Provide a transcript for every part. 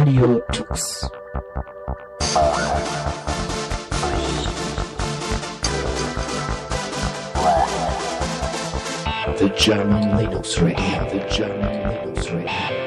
The German Linux Radio, the German Linux Radio.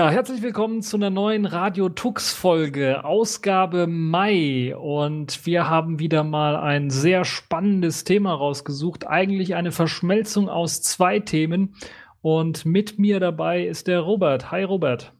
Ja, herzlich willkommen zu einer neuen Radio Tux Folge, Ausgabe Mai. Und wir haben wieder mal ein sehr spannendes Thema rausgesucht. Eigentlich eine Verschmelzung aus zwei Themen. Und mit mir dabei ist der Robert. Hi, Robert.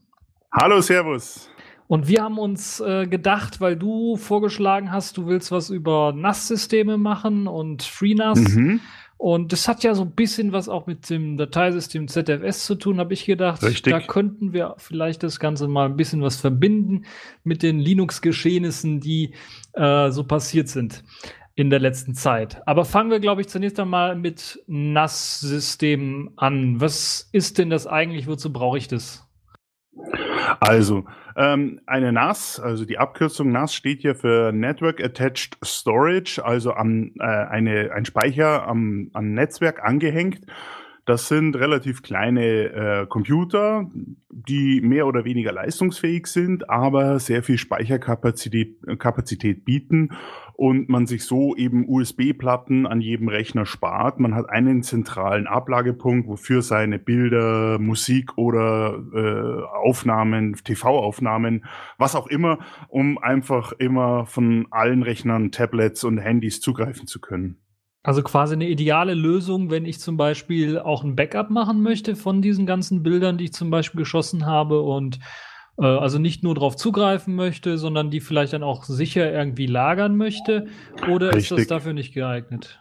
Hallo, Servus. Und wir haben uns äh, gedacht, weil du vorgeschlagen hast, du willst was über NAS-Systeme machen und FreeNAS. Mhm. Und das hat ja so ein bisschen was auch mit dem Dateisystem ZFS zu tun, habe ich gedacht. Richtig. Da könnten wir vielleicht das Ganze mal ein bisschen was verbinden mit den Linux-Geschehnissen, die äh, so passiert sind. in der letzten Zeit. Aber fangen wir, glaube ich, zunächst einmal mit NAS-Systemen an. Was ist denn das eigentlich? Wozu brauche ich das? Also, ähm, eine NAS, also die Abkürzung NAS steht hier für Network Attached Storage, also an, äh, eine, ein Speicher am, am Netzwerk angehängt. Das sind relativ kleine äh, Computer, die mehr oder weniger leistungsfähig sind, aber sehr viel Speicherkapazität Kapazität bieten und man sich so eben USB-Platten an jedem Rechner spart. Man hat einen zentralen Ablagepunkt, wofür seine Bilder, Musik oder äh, Aufnahmen, TV-Aufnahmen, was auch immer, um einfach immer von allen Rechnern, Tablets und Handys zugreifen zu können. Also quasi eine ideale Lösung, wenn ich zum Beispiel auch ein Backup machen möchte von diesen ganzen Bildern, die ich zum Beispiel geschossen habe und äh, also nicht nur darauf zugreifen möchte, sondern die vielleicht dann auch sicher irgendwie lagern möchte. Oder Richtig. ist das dafür nicht geeignet?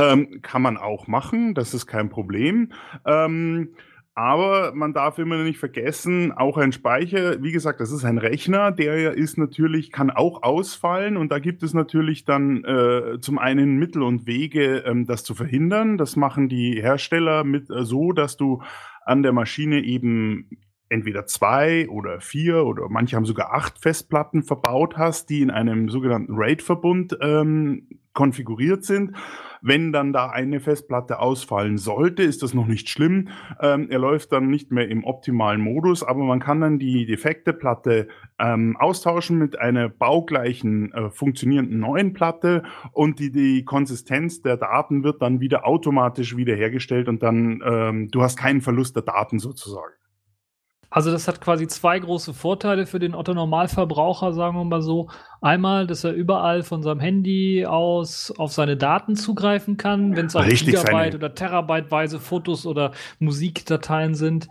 Ähm, kann man auch machen, das ist kein Problem. Ähm, aber man darf immer nicht vergessen, auch ein Speicher, wie gesagt, das ist ein Rechner, der ist natürlich, kann auch ausfallen und da gibt es natürlich dann äh, zum einen Mittel und Wege, ähm, das zu verhindern. Das machen die Hersteller mit äh, so, dass du an der Maschine eben entweder zwei oder vier oder manche haben sogar acht Festplatten verbaut hast, die in einem sogenannten RAID-Verbund ähm, konfiguriert sind. Wenn dann da eine Festplatte ausfallen sollte, ist das noch nicht schlimm. Ähm, er läuft dann nicht mehr im optimalen Modus, aber man kann dann die defekte Platte ähm, austauschen mit einer baugleichen äh, funktionierenden neuen Platte und die, die Konsistenz der Daten wird dann wieder automatisch wiederhergestellt und dann ähm, du hast keinen Verlust der Daten sozusagen. Also das hat quasi zwei große Vorteile für den Otto Normalverbraucher, sagen wir mal so. Einmal, dass er überall von seinem Handy aus auf seine Daten zugreifen kann, wenn es auch Richtig Gigabyte oder Terabyteweise Fotos oder Musikdateien sind.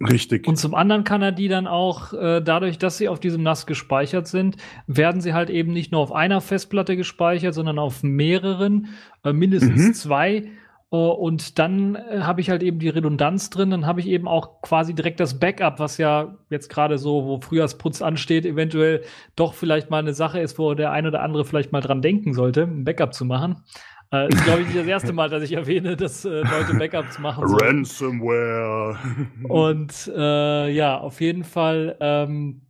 Richtig. Und zum anderen kann er die dann auch, äh, dadurch, dass sie auf diesem NAS gespeichert sind, werden sie halt eben nicht nur auf einer Festplatte gespeichert, sondern auf mehreren, äh, mindestens mhm. zwei. Uh, und dann äh, habe ich halt eben die Redundanz drin, dann habe ich eben auch quasi direkt das Backup, was ja jetzt gerade so, wo Frühjahrsputz ansteht, eventuell doch vielleicht mal eine Sache ist, wo der eine oder andere vielleicht mal dran denken sollte, ein Backup zu machen. Äh, ist, glaube ich, nicht das erste Mal, dass ich erwähne, dass äh, Leute Backups machen. Sollen. Ransomware. Und äh, ja, auf jeden Fall ähm,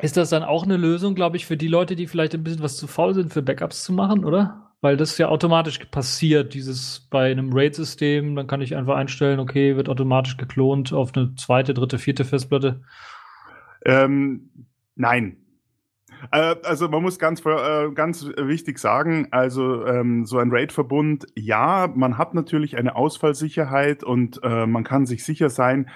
ist das dann auch eine Lösung, glaube ich, für die Leute, die vielleicht ein bisschen was zu faul sind, für Backups zu machen, oder? Weil das ja automatisch passiert, dieses bei einem RAID-System, dann kann ich einfach einstellen, okay, wird automatisch geklont auf eine zweite, dritte, vierte Festplatte. Ähm, nein. Äh, also man muss ganz, äh, ganz wichtig sagen, also ähm, so ein RAID-Verbund, ja, man hat natürlich eine Ausfallsicherheit und äh, man kann sich sicher sein,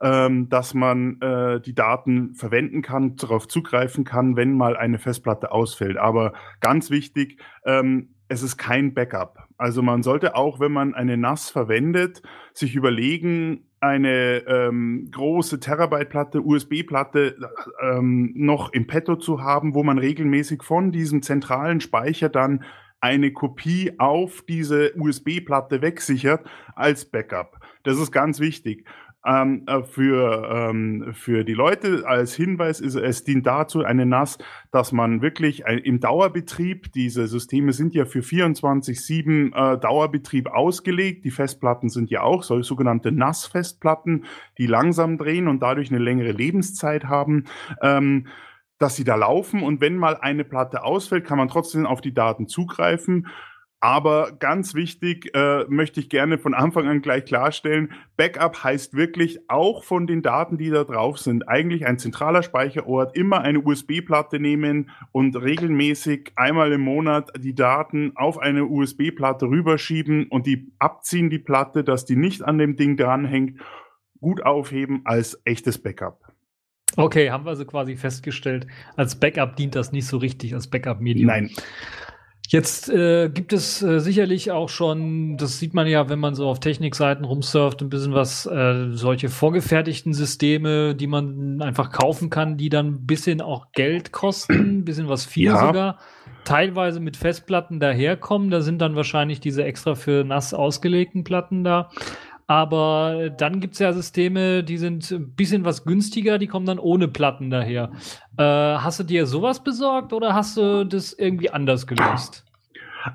ähm, dass man äh, die Daten verwenden kann, darauf zugreifen kann, wenn mal eine Festplatte ausfällt. Aber ganz wichtig, ähm, es ist kein Backup. Also man sollte auch, wenn man eine NAS verwendet, sich überlegen, eine ähm, große Terabyte-Platte, USB-Platte ähm, noch im Petto zu haben, wo man regelmäßig von diesem zentralen Speicher dann eine Kopie auf diese USB-Platte wegsichert als Backup. Das ist ganz wichtig ähm, äh, für, ähm, für die Leute als Hinweis ist, es dient dazu, eine NAS, dass man wirklich ein, im Dauerbetrieb, diese Systeme sind ja für 24-7 äh, Dauerbetrieb ausgelegt, die Festplatten sind ja auch so, sogenannte NAS-Festplatten, die langsam drehen und dadurch eine längere Lebenszeit haben. Ähm, dass sie da laufen und wenn mal eine Platte ausfällt, kann man trotzdem auf die Daten zugreifen. Aber ganz wichtig, äh, möchte ich gerne von Anfang an gleich klarstellen, Backup heißt wirklich auch von den Daten, die da drauf sind, eigentlich ein zentraler Speicherort, immer eine USB-Platte nehmen und regelmäßig einmal im Monat die Daten auf eine USB-Platte rüberschieben und die abziehen, die Platte, dass die nicht an dem Ding dranhängt, gut aufheben als echtes Backup. Okay, haben wir also quasi festgestellt, als Backup dient das nicht so richtig als Backup-Medium. Nein. Jetzt äh, gibt es äh, sicherlich auch schon, das sieht man ja, wenn man so auf Technikseiten rumsurft, ein bisschen was, äh, solche vorgefertigten Systeme, die man einfach kaufen kann, die dann ein bisschen auch Geld kosten, ein bisschen was viel ja. sogar, teilweise mit Festplatten daherkommen. Da sind dann wahrscheinlich diese extra für nass ausgelegten Platten da. Aber dann gibt's ja Systeme, die sind ein bisschen was günstiger, die kommen dann ohne Platten daher. Äh, hast du dir sowas besorgt oder hast du das irgendwie anders gelöst?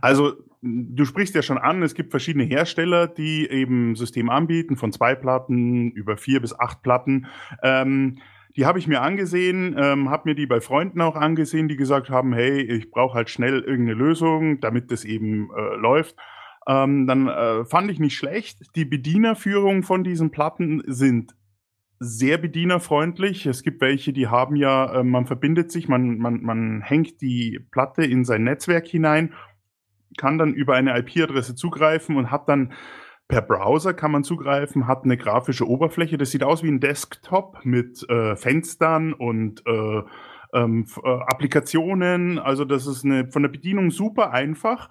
Also du sprichst ja schon an, es gibt verschiedene Hersteller, die eben System anbieten, von zwei Platten über vier bis acht Platten. Ähm, die habe ich mir angesehen, ähm, habe mir die bei Freunden auch angesehen, die gesagt haben, hey, ich brauche halt schnell irgendeine Lösung, damit das eben äh, läuft. Ähm, dann äh, fand ich nicht schlecht. Die Bedienerführung von diesen Platten sind sehr bedienerfreundlich. Es gibt welche, die haben ja, äh, man verbindet sich, man, man, man hängt die Platte in sein Netzwerk hinein, kann dann über eine IP-Adresse zugreifen und hat dann per Browser kann man zugreifen, hat eine grafische Oberfläche. Das sieht aus wie ein Desktop mit äh, Fenstern und äh, ähm, äh, Applikationen. Also das ist eine, von der Bedienung super einfach.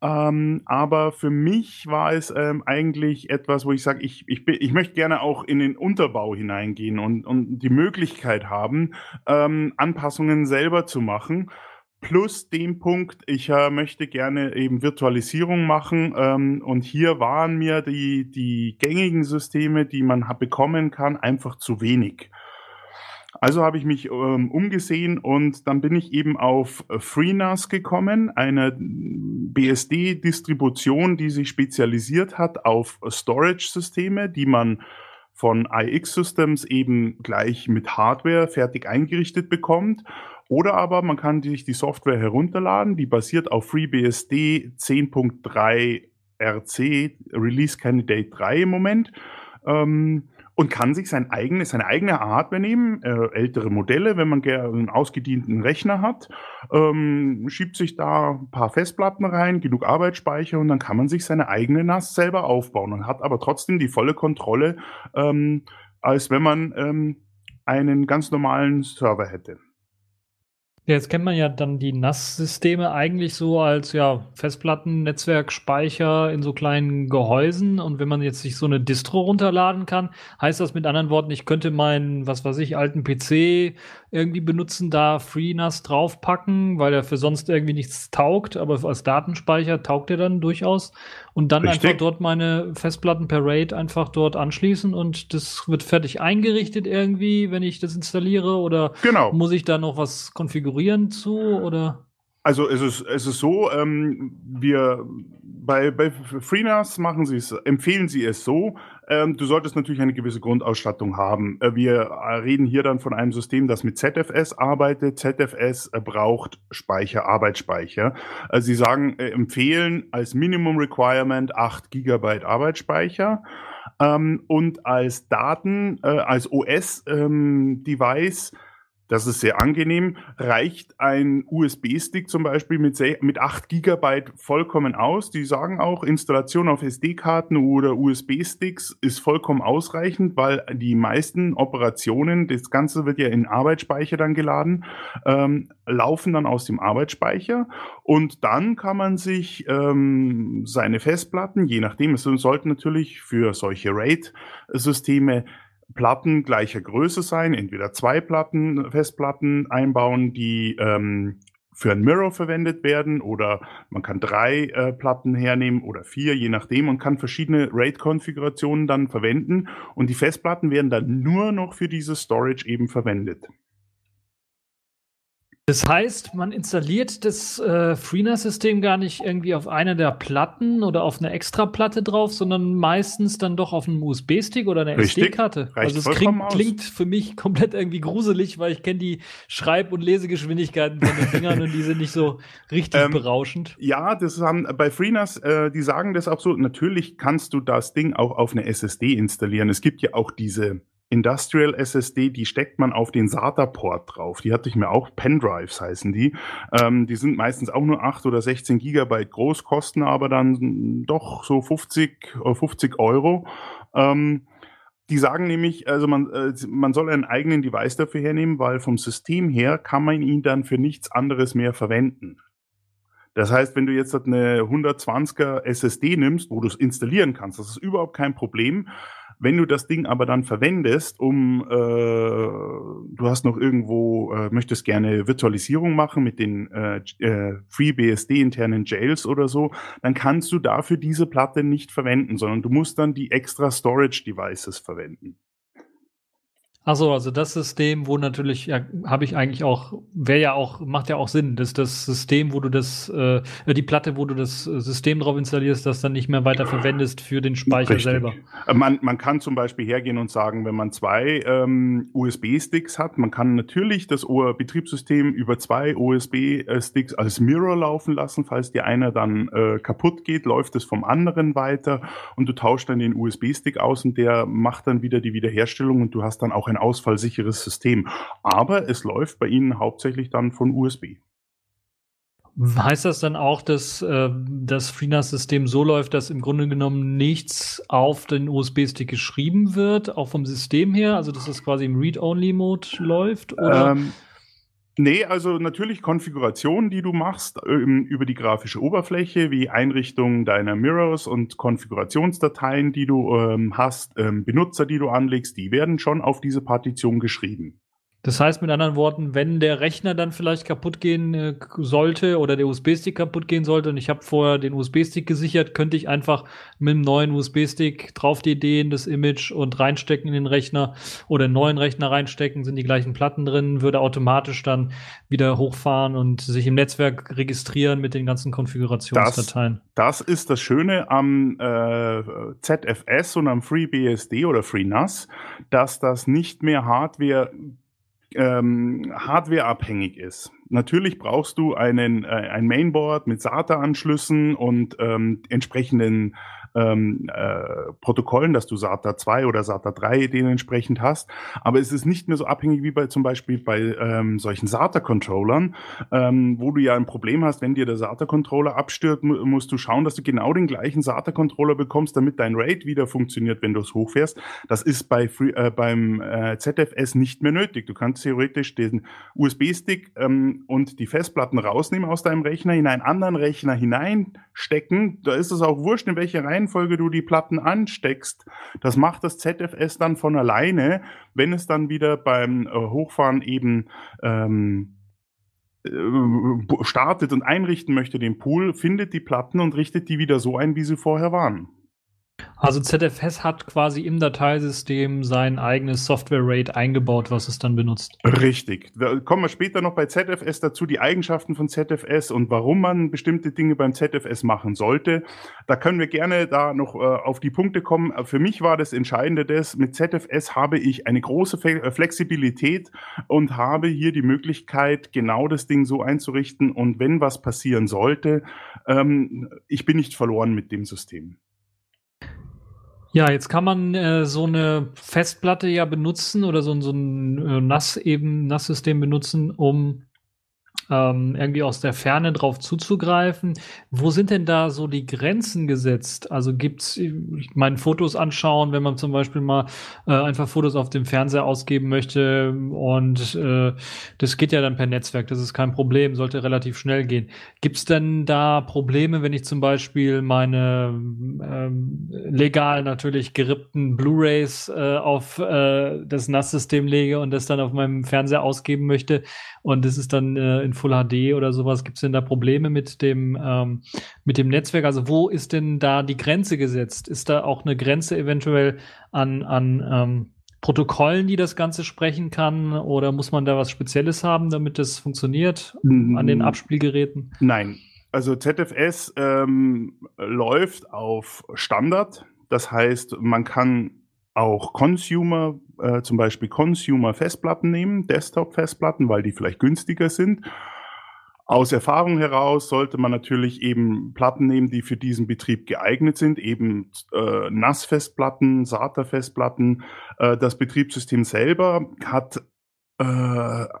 Ähm, aber für mich war es ähm, eigentlich etwas, wo ich sage, ich, ich, ich möchte gerne auch in den Unterbau hineingehen und, und die Möglichkeit haben, ähm, Anpassungen selber zu machen. Plus dem Punkt, ich äh, möchte gerne eben Virtualisierung machen ähm, und hier waren mir die, die gängigen Systeme, die man bekommen kann, einfach zu wenig. Also habe ich mich ähm, umgesehen und dann bin ich eben auf FreeNAS gekommen, eine BSD-Distribution, die sich spezialisiert hat auf Storage-Systeme, die man von iX Systems eben gleich mit Hardware fertig eingerichtet bekommt. Oder aber man kann sich die Software herunterladen, die basiert auf FreeBSD 10.3 RC, Release Candidate 3 im Moment. Ähm, und kann sich sein eigene, seine eigene Hardware nehmen, äh, ältere Modelle, wenn man gerne einen ausgedienten Rechner hat, ähm, schiebt sich da ein paar Festplatten rein, genug Arbeitsspeicher und dann kann man sich seine eigene NAS selber aufbauen und hat aber trotzdem die volle Kontrolle, ähm, als wenn man ähm, einen ganz normalen Server hätte. Jetzt kennt man ja dann die NAS-Systeme eigentlich so als ja, Festplatten, Netzwerkspeicher in so kleinen Gehäusen. Und wenn man jetzt sich so eine Distro runterladen kann, heißt das mit anderen Worten, ich könnte meinen, was weiß ich, alten PC irgendwie benutzen, da FreeNAS draufpacken, weil er für sonst irgendwie nichts taugt, aber als Datenspeicher taugt er dann durchaus. Und dann Richtig. einfach dort meine Festplatten per RAID einfach dort anschließen und das wird fertig eingerichtet irgendwie, wenn ich das installiere oder genau. muss ich da noch was konfigurieren zu oder? Also es ist, es ist so, ähm, wir bei, bei FreeNAS machen sie es, empfehlen sie es so, ähm, du solltest natürlich eine gewisse Grundausstattung haben. Äh, wir äh, reden hier dann von einem System, das mit ZFS arbeitet. ZFS äh, braucht Speicher, Arbeitsspeicher. Äh, sie sagen, äh, empfehlen als Minimum Requirement 8 Gigabyte Arbeitsspeicher. Ähm, und als Daten, äh, als OS-Device ähm, das ist sehr angenehm. Reicht ein USB-Stick zum Beispiel mit, mit 8 Gigabyte vollkommen aus. Die sagen auch, Installation auf SD-Karten oder USB-Sticks ist vollkommen ausreichend, weil die meisten Operationen, das Ganze wird ja in Arbeitsspeicher dann geladen, ähm, laufen dann aus dem Arbeitsspeicher. Und dann kann man sich ähm, seine Festplatten, je nachdem, es sollten natürlich für solche RAID-Systeme Platten gleicher Größe sein, entweder zwei Platten, Festplatten einbauen, die ähm, für ein Mirror verwendet werden oder man kann drei äh, Platten hernehmen oder vier, je nachdem und kann verschiedene RAID-Konfigurationen dann verwenden und die Festplatten werden dann nur noch für diese Storage eben verwendet. Das heißt, man installiert das äh, FreeNAS-System gar nicht irgendwie auf einer der Platten oder auf einer Extraplatte drauf, sondern meistens dann doch auf einem USB-Stick oder einer SD-Karte. Also es klingt, klingt, für mich komplett irgendwie gruselig, weil ich kenne die Schreib- und Lesegeschwindigkeiten von den Dingern und die sind nicht so richtig ähm, berauschend. Ja, das haben bei FreeNAS, äh, die sagen das auch so. Natürlich kannst du das Ding auch auf eine SSD installieren. Es gibt ja auch diese Industrial SSD, die steckt man auf den SATA-Port drauf. Die hatte ich mir auch, Pendrives heißen die. Ähm, die sind meistens auch nur 8 oder 16 Gigabyte groß, kosten aber dann doch so 50, 50 äh, Euro. Ähm, die sagen nämlich, also man, äh, man soll einen eigenen Device dafür hernehmen, weil vom System her kann man ihn dann für nichts anderes mehr verwenden. Das heißt, wenn du jetzt eine 120er SSD nimmst, wo du es installieren kannst, das ist überhaupt kein Problem. Wenn du das Ding aber dann verwendest, um, äh, du hast noch irgendwo, äh, möchtest gerne Virtualisierung machen mit den äh, äh, FreeBSD internen Jails oder so, dann kannst du dafür diese Platte nicht verwenden, sondern du musst dann die extra Storage Devices verwenden. Achso, also das System, wo natürlich, ja, habe ich eigentlich auch, wäre ja auch, macht ja auch Sinn, dass das System, wo du das, äh, die Platte, wo du das System drauf installierst, das dann nicht mehr weiter verwendest für den Speicher Richtig. selber. Man, man kann zum Beispiel hergehen und sagen, wenn man zwei ähm, USB-Sticks hat, man kann natürlich das O- Betriebssystem über zwei USB-Sticks als Mirror laufen lassen. Falls dir einer dann äh, kaputt geht, läuft es vom anderen weiter und du tauschst dann den USB-Stick aus und der macht dann wieder die Wiederherstellung und du hast dann auch ein ausfallsicheres System. Aber es läuft bei Ihnen hauptsächlich dann von USB. Heißt das dann auch, dass äh, das FreeNAS-System so läuft, dass im Grunde genommen nichts auf den USB-Stick geschrieben wird, auch vom System her? Also, dass das quasi im Read-Only-Mode läuft? Oder? Ähm, nee, also natürlich Konfigurationen, die du machst ähm, über die grafische Oberfläche, wie Einrichtung deiner Mirrors und Konfigurationsdateien, die du ähm, hast, ähm, Benutzer, die du anlegst, die werden schon auf diese Partition geschrieben. Das heißt mit anderen Worten, wenn der Rechner dann vielleicht kaputt gehen äh, sollte oder der USB-Stick kaputt gehen sollte und ich habe vorher den USB-Stick gesichert, könnte ich einfach mit einem neuen USB-Stick drauf die Ideen, das Image und reinstecken in den Rechner oder einen neuen Rechner reinstecken, sind die gleichen Platten drin, würde automatisch dann wieder hochfahren und sich im Netzwerk registrieren mit den ganzen Konfigurationsdateien. Das ist das Schöne am äh, ZFS und am FreeBSD oder FreeNAS, dass das nicht mehr Hardware ähm, hardwareabhängig ist. Natürlich brauchst du einen, äh, ein Mainboard mit SATA-Anschlüssen und ähm, entsprechenden ähm, äh, Protokollen, dass du SATA 2 oder SATA 3 dementsprechend hast. Aber es ist nicht mehr so abhängig wie bei zum Beispiel bei ähm, solchen SATA-Controllern, ähm, wo du ja ein Problem hast, wenn dir der SATA-Controller abstürzt, mu musst du schauen, dass du genau den gleichen SATA-Controller bekommst, damit dein RAID wieder funktioniert, wenn du es hochfährst. Das ist bei Free, äh, beim äh, ZFS nicht mehr nötig. Du kannst theoretisch den USB-Stick ähm, und die Festplatten rausnehmen aus deinem Rechner, in einen anderen Rechner hineinstecken. Da ist es auch wurscht, in welcher Reihenfolge du die Platten ansteckst. Das macht das ZFS dann von alleine, wenn es dann wieder beim äh, Hochfahren eben ähm, äh, startet und einrichten möchte den Pool, findet die Platten und richtet die wieder so ein, wie sie vorher waren. Also ZFS hat quasi im Dateisystem sein eigenes Software-RAID eingebaut, was es dann benutzt. Richtig. Da kommen wir später noch bei ZFS dazu, die Eigenschaften von ZFS und warum man bestimmte Dinge beim ZFS machen sollte. Da können wir gerne da noch äh, auf die Punkte kommen. Für mich war das Entscheidende das, mit ZFS habe ich eine große Fe Flexibilität und habe hier die Möglichkeit, genau das Ding so einzurichten und wenn was passieren sollte, ähm, ich bin nicht verloren mit dem System. Ja, jetzt kann man äh, so eine Festplatte ja benutzen oder so, so ein äh, NAS eben NAS-System benutzen, um ähm, irgendwie aus der Ferne drauf zuzugreifen. Wo sind denn da so die Grenzen gesetzt? Also gibt's, ich meine, Fotos anschauen, wenn man zum Beispiel mal äh, einfach Fotos auf dem Fernseher ausgeben möchte und äh, das geht ja dann per Netzwerk, das ist kein Problem, sollte relativ schnell gehen. Gibt's denn da Probleme, wenn ich zum Beispiel meine ähm, legal natürlich gerippten Blu-rays äh, auf äh, das NAS-System lege und das dann auf meinem Fernseher ausgeben möchte und das ist dann äh, in Full HD oder sowas. Gibt es denn da Probleme mit dem, ähm, mit dem Netzwerk? Also wo ist denn da die Grenze gesetzt? Ist da auch eine Grenze eventuell an, an ähm, Protokollen, die das Ganze sprechen kann? Oder muss man da was Spezielles haben, damit das funktioniert an den Abspielgeräten? Nein. Also ZFS ähm, läuft auf Standard. Das heißt, man kann auch Consumer, äh, zum Beispiel Consumer-Festplatten nehmen, Desktop-Festplatten, weil die vielleicht günstiger sind. Aus Erfahrung heraus sollte man natürlich eben Platten nehmen, die für diesen Betrieb geeignet sind, eben äh, NAS-Festplatten, SATA-Festplatten. Äh, das Betriebssystem selber hat äh,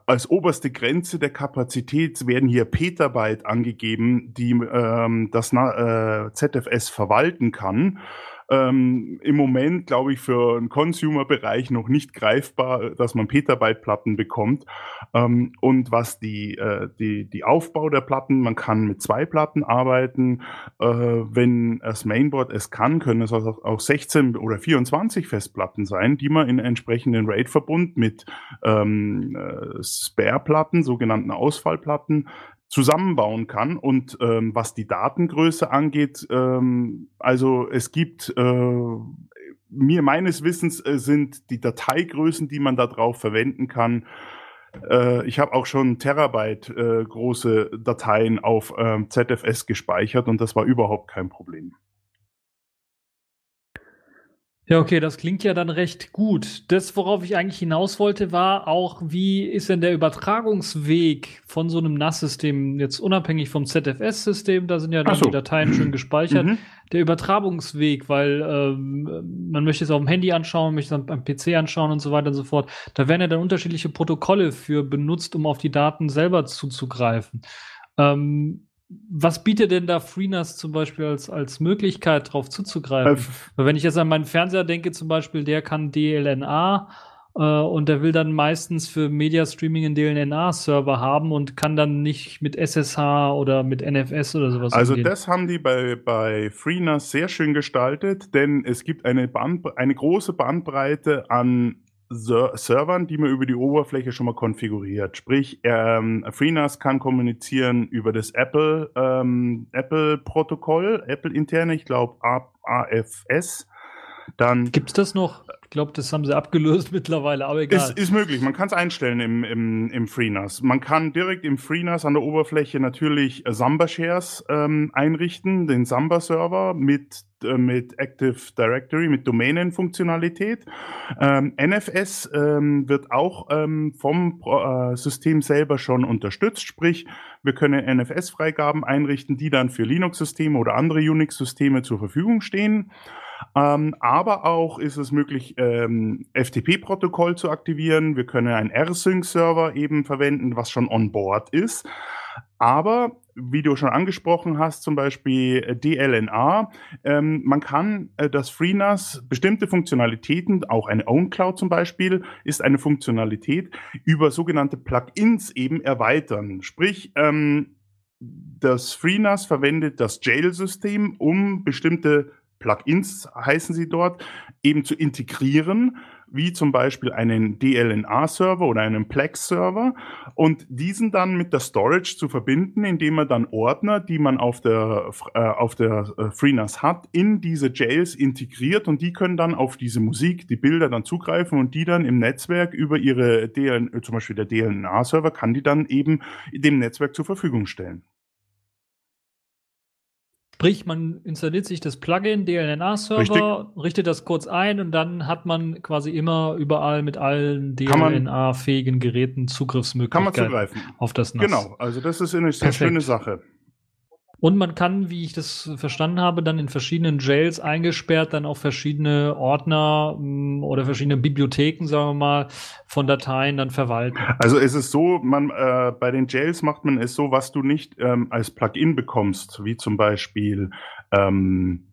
als oberste Grenze der Kapazität werden hier Petabyte angegeben, die ähm, das äh, ZFS verwalten kann ähm, im Moment, glaube ich, für einen Consumer-Bereich noch nicht greifbar, dass man Petabyte-Platten bekommt. Ähm, und was die, äh, die, die Aufbau der Platten, man kann mit zwei Platten arbeiten. Äh, wenn das Mainboard es kann, können es auch, auch 16 oder 24 Festplatten sein, die man in entsprechenden RAID-Verbund mit ähm, äh, Spare-Platten, sogenannten Ausfallplatten, zusammenbauen kann. Und ähm, was die Datengröße angeht, ähm, also es gibt äh, mir meines Wissens äh, sind die Dateigrößen, die man da drauf verwenden kann. Äh, ich habe auch schon Terabyte äh, große Dateien auf ähm, ZFS gespeichert und das war überhaupt kein Problem. Ja, okay, das klingt ja dann recht gut. Das, worauf ich eigentlich hinaus wollte, war auch, wie ist denn der Übertragungsweg von so einem NAS-System, jetzt unabhängig vom ZFS-System, da sind ja dann so. die Dateien schön gespeichert, Mhm. der Übertragungsweg, weil ähm, man möchte es auf dem Handy anschauen, möchte es am PC anschauen und so weiter und so fort. Da werden ja dann unterschiedliche Protokolle für benutzt, um auf die Daten selber zuzugreifen. Ähm, was bietet denn da FreeNAS zum Beispiel als, als Möglichkeit, darauf zuzugreifen? Äh, Weil wenn ich jetzt an meinen Fernseher denke, zum Beispiel, der kann DLNA äh, und der will dann meistens für Media Streaming einen DLNA-Server haben und kann dann nicht mit SSH oder mit NFS oder sowas Also umgehen. das haben die bei, bei FreeNAS sehr schön gestaltet, denn es gibt eine, Band, eine große Bandbreite an Ser Servern, die man über die Oberfläche schon mal konfiguriert. Sprich, ähm, FreeNAS kann kommunizieren über das Apple ähm, Apple Protokoll, Apple interne, ich glaube AFS. Dann Gibt's das noch? Ich glaube, das haben sie abgelöst mittlerweile, aber egal. Ist, ist möglich, man kann es einstellen im, im, im FreeNAS. Man kann direkt im FreeNAS an der Oberfläche natürlich Samba-Shares ähm, einrichten, den Samba-Server mit, mit Active Directory, mit Domänenfunktionalität. Ähm, NFS ähm, wird auch ähm, vom äh, System selber schon unterstützt, sprich, wir können NFS-Freigaben einrichten, die dann für Linux-Systeme oder andere Unix-Systeme zur Verfügung stehen. Ähm, aber auch ist es möglich, ähm, FTP-Protokoll zu aktivieren. Wir können einen R-Sync-Server eben verwenden, was schon on board ist. Aber wie du schon angesprochen hast, zum Beispiel äh, DLNA, ähm, man kann äh, das FreeNAS bestimmte Funktionalitäten, auch eine OwnCloud zum Beispiel, ist eine Funktionalität über sogenannte Plugins eben erweitern. Sprich, ähm, das FreeNAS verwendet das Jail-System, um bestimmte Plugins heißen sie dort, eben zu integrieren, wie zum Beispiel einen DLNA-Server oder einen Plex-Server und diesen dann mit der Storage zu verbinden, indem man dann Ordner, die man auf der, äh, auf der äh, FreeNAS hat, in diese Jails integriert und die können dann auf diese Musik, die Bilder dann zugreifen und die dann im Netzwerk über ihre DLN, äh, zum Beispiel der DLNA-Server kann die dann eben dem Netzwerk zur Verfügung stellen. Sprich, man installiert sich das Plugin DLNA-Server, richtet das kurz ein und dann hat man quasi immer überall mit allen DLNA-fähigen Geräten Kann man Zugriffsmöglichkeiten zugreifen. auf das NAS. Genau, also das ist eine sehr Perfekt. schöne Sache. Und man kann, wie ich das verstanden habe, dann in verschiedenen Jails eingesperrt dann auch verschiedene Ordner mh, oder verschiedene Bibliotheken, sagen wir mal, von Dateien dann verwalten. Also es ist so, man äh, bei den Jails macht man es so, was du nicht ähm, als Plugin bekommst, wie zum Beispiel ähm,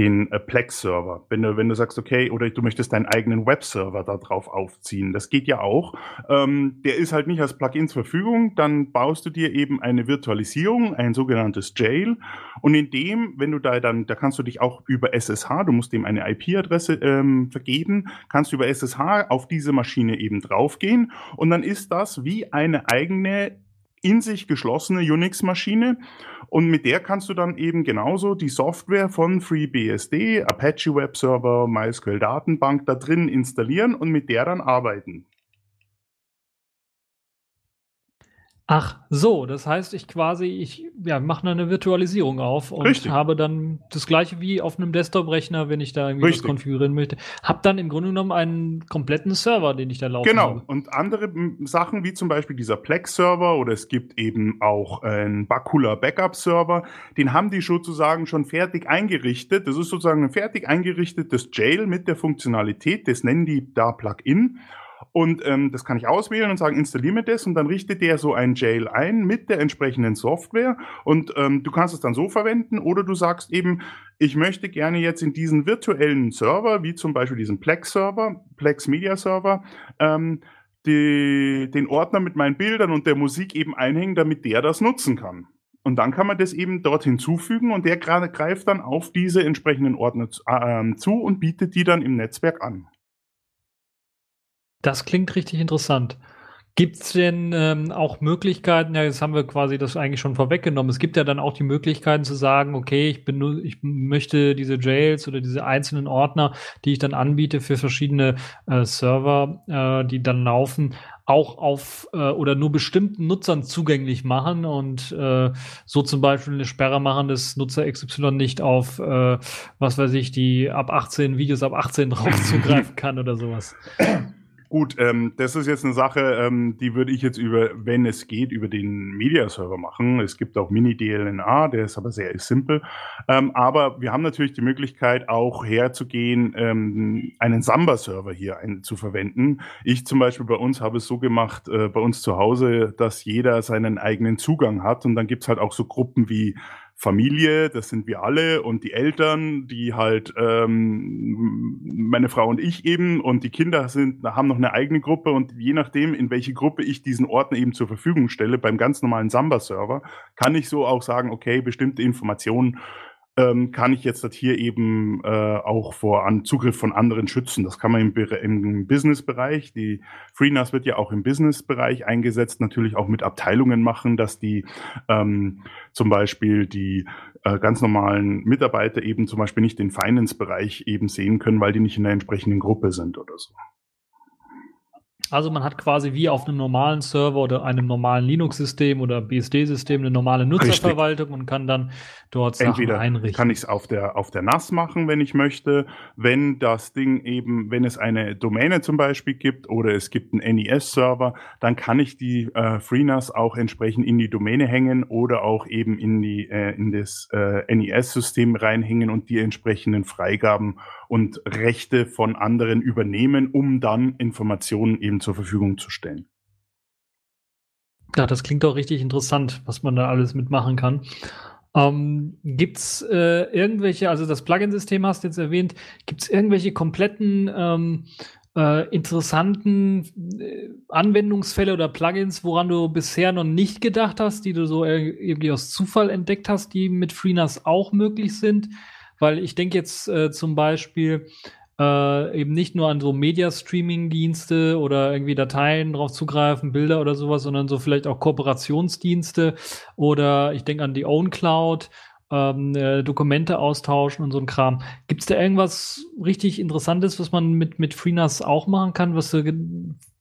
den äh, Plex-Server. Wenn du, wenn du sagst, okay, oder du möchtest deinen eigenen Webserver da drauf aufziehen, das geht ja auch. Ähm, der ist halt nicht als Plugin zur Verfügung, dann baust du dir eben eine Virtualisierung, ein sogenanntes Jail. Und in dem, wenn du da dann, da kannst du dich auch über SSH, du musst dem eine IP-Adresse ähm, vergeben, kannst du über SSH auf diese Maschine eben draufgehen und dann ist das wie eine eigene in sich geschlossene Unix-Maschine und mit der kannst du dann eben genauso die Software von FreeBSD, Apache Web Server, MySQL Datenbank da drin installieren und mit der dann arbeiten. Ach so, das heißt, ich quasi, ich ja, mache eine Virtualisierung auf und Richtig. habe dann das gleiche wie auf einem Desktop-Rechner, wenn ich da irgendwie was konfigurieren möchte. Hab dann im Grunde genommen einen kompletten Server, den ich da laufen Genau. habe. Und andere Sachen, wie zum Beispiel dieser Plex-Server oder es gibt eben auch einen Bakula Backup-Server, den haben die sozusagen schon fertig eingerichtet. Das ist sozusagen ein fertig eingerichtetes Jail mit der Funktionalität, das nennen die da Plugin. Und ähm, das kann ich auswählen und sagen, installiere mir das und dann richtet der so ein Jail ein mit der entsprechenden Software und ähm, du kannst es dann so verwenden oder du sagst eben, ich möchte gerne jetzt in diesen virtuellen Server, wie zum Beispiel diesen Plex-Server, Plex Media Server, ähm, die, den Ordner mit meinen Bildern und der Musik eben einhängen, damit der das nutzen kann. Und dann kann man das eben dort hinzufügen und der gerade greift dann auf diese entsprechenden Ordner zu, ähm, zu und bietet die dann im Netzwerk an. Das klingt richtig interessant. Gibt es denn ähm, auch Möglichkeiten, ja, jetzt haben wir quasi das eigentlich schon vorweggenommen, es gibt ja dann auch die Möglichkeiten zu sagen, okay, ich bin ich möchte diese Jails oder diese einzelnen Ordner, die ich dann anbiete für verschiedene äh, Server, äh, die dann laufen, auch auf äh, oder nur bestimmten Nutzern zugänglich machen und äh, so zum Beispiel eine Sperre machen, dass Nutzer XY nicht auf, äh, was weiß ich, die ab 18 Videos ab 18 drauf zugreifen kann oder sowas. Gut, ähm, das ist jetzt eine Sache, ähm, die würde ich jetzt über, wenn es geht, über den Media-Server machen. Es gibt auch Mini-DLNA, der ist aber sehr simpel. Ähm, aber wir haben natürlich die Möglichkeit, auch herzugehen, ähm, einen Samba-Server hier ein, zu verwenden. Ich zum Beispiel bei uns habe es so gemacht, äh, bei uns zu Hause, dass jeder seinen eigenen Zugang hat. Und dann gibt's halt auch so Gruppen wie Familie, das sind wir alle und die Eltern, die halt ähm, meine Frau und ich eben und die Kinder sind haben noch eine eigene Gruppe und je nachdem, in welche Gruppe ich diesen Ordner eben zur Verfügung stelle, beim ganz normalen Samba-Server, kann ich so auch sagen, okay, bestimmte Informationen ähm, kann ich jetzt das hier eben äh, auch vor an Zugriff von anderen schützen. Das kann man im, im Business-Bereich. Die FreeNAS wird ja auch im Business-Bereich eingesetzt, natürlich auch mit Abteilungen machen, dass die ähm, zum Beispiel die äh, ganz normalen Mitarbeiter eben zum Beispiel nicht den Finance-Bereich eben sehen können, weil die nicht in der entsprechenden Gruppe sind oder so. Also man hat quasi wie auf einem normalen Server oder einem normalen Linux-System oder BSD-System eine normale Nutzerverwaltung Richtig. und kann dann dort Sachen Entweder einrichten. kann ich es auf der, auf der NAS machen, wenn ich möchte. Wenn das Ding eben, wenn es eine Domäne zum Beispiel gibt oder es gibt einen NES-Server, dann kann ich die äh, FreeNAS auch entsprechend in die Domäne hängen oder auch eben in, die, äh, in das äh, NES-System reinhängen und die entsprechenden Freigaben und Rechte von anderen übernehmen, um dann Informationen eben zur Verfügung zu stellen. Ja, das klingt doch richtig interessant, was man da alles mitmachen kann. Ähm, gibt es äh, irgendwelche, also das Plugin-System hast du jetzt erwähnt, gibt es irgendwelche kompletten ähm, äh, interessanten äh, Anwendungsfälle oder Plugins, woran du bisher noch nicht gedacht hast, die du so irgendwie aus Zufall entdeckt hast, die mit FreeNAS auch möglich sind? Weil ich denke jetzt äh, zum Beispiel äh, eben nicht nur an so Media-Streaming-Dienste oder irgendwie Dateien drauf zugreifen, Bilder oder sowas, sondern so vielleicht auch Kooperationsdienste oder ich denke an die Own Cloud, ähm, äh, Dokumente austauschen und so ein Kram. Gibt es da irgendwas richtig Interessantes, was man mit, mit FreeNAS auch machen kann, was du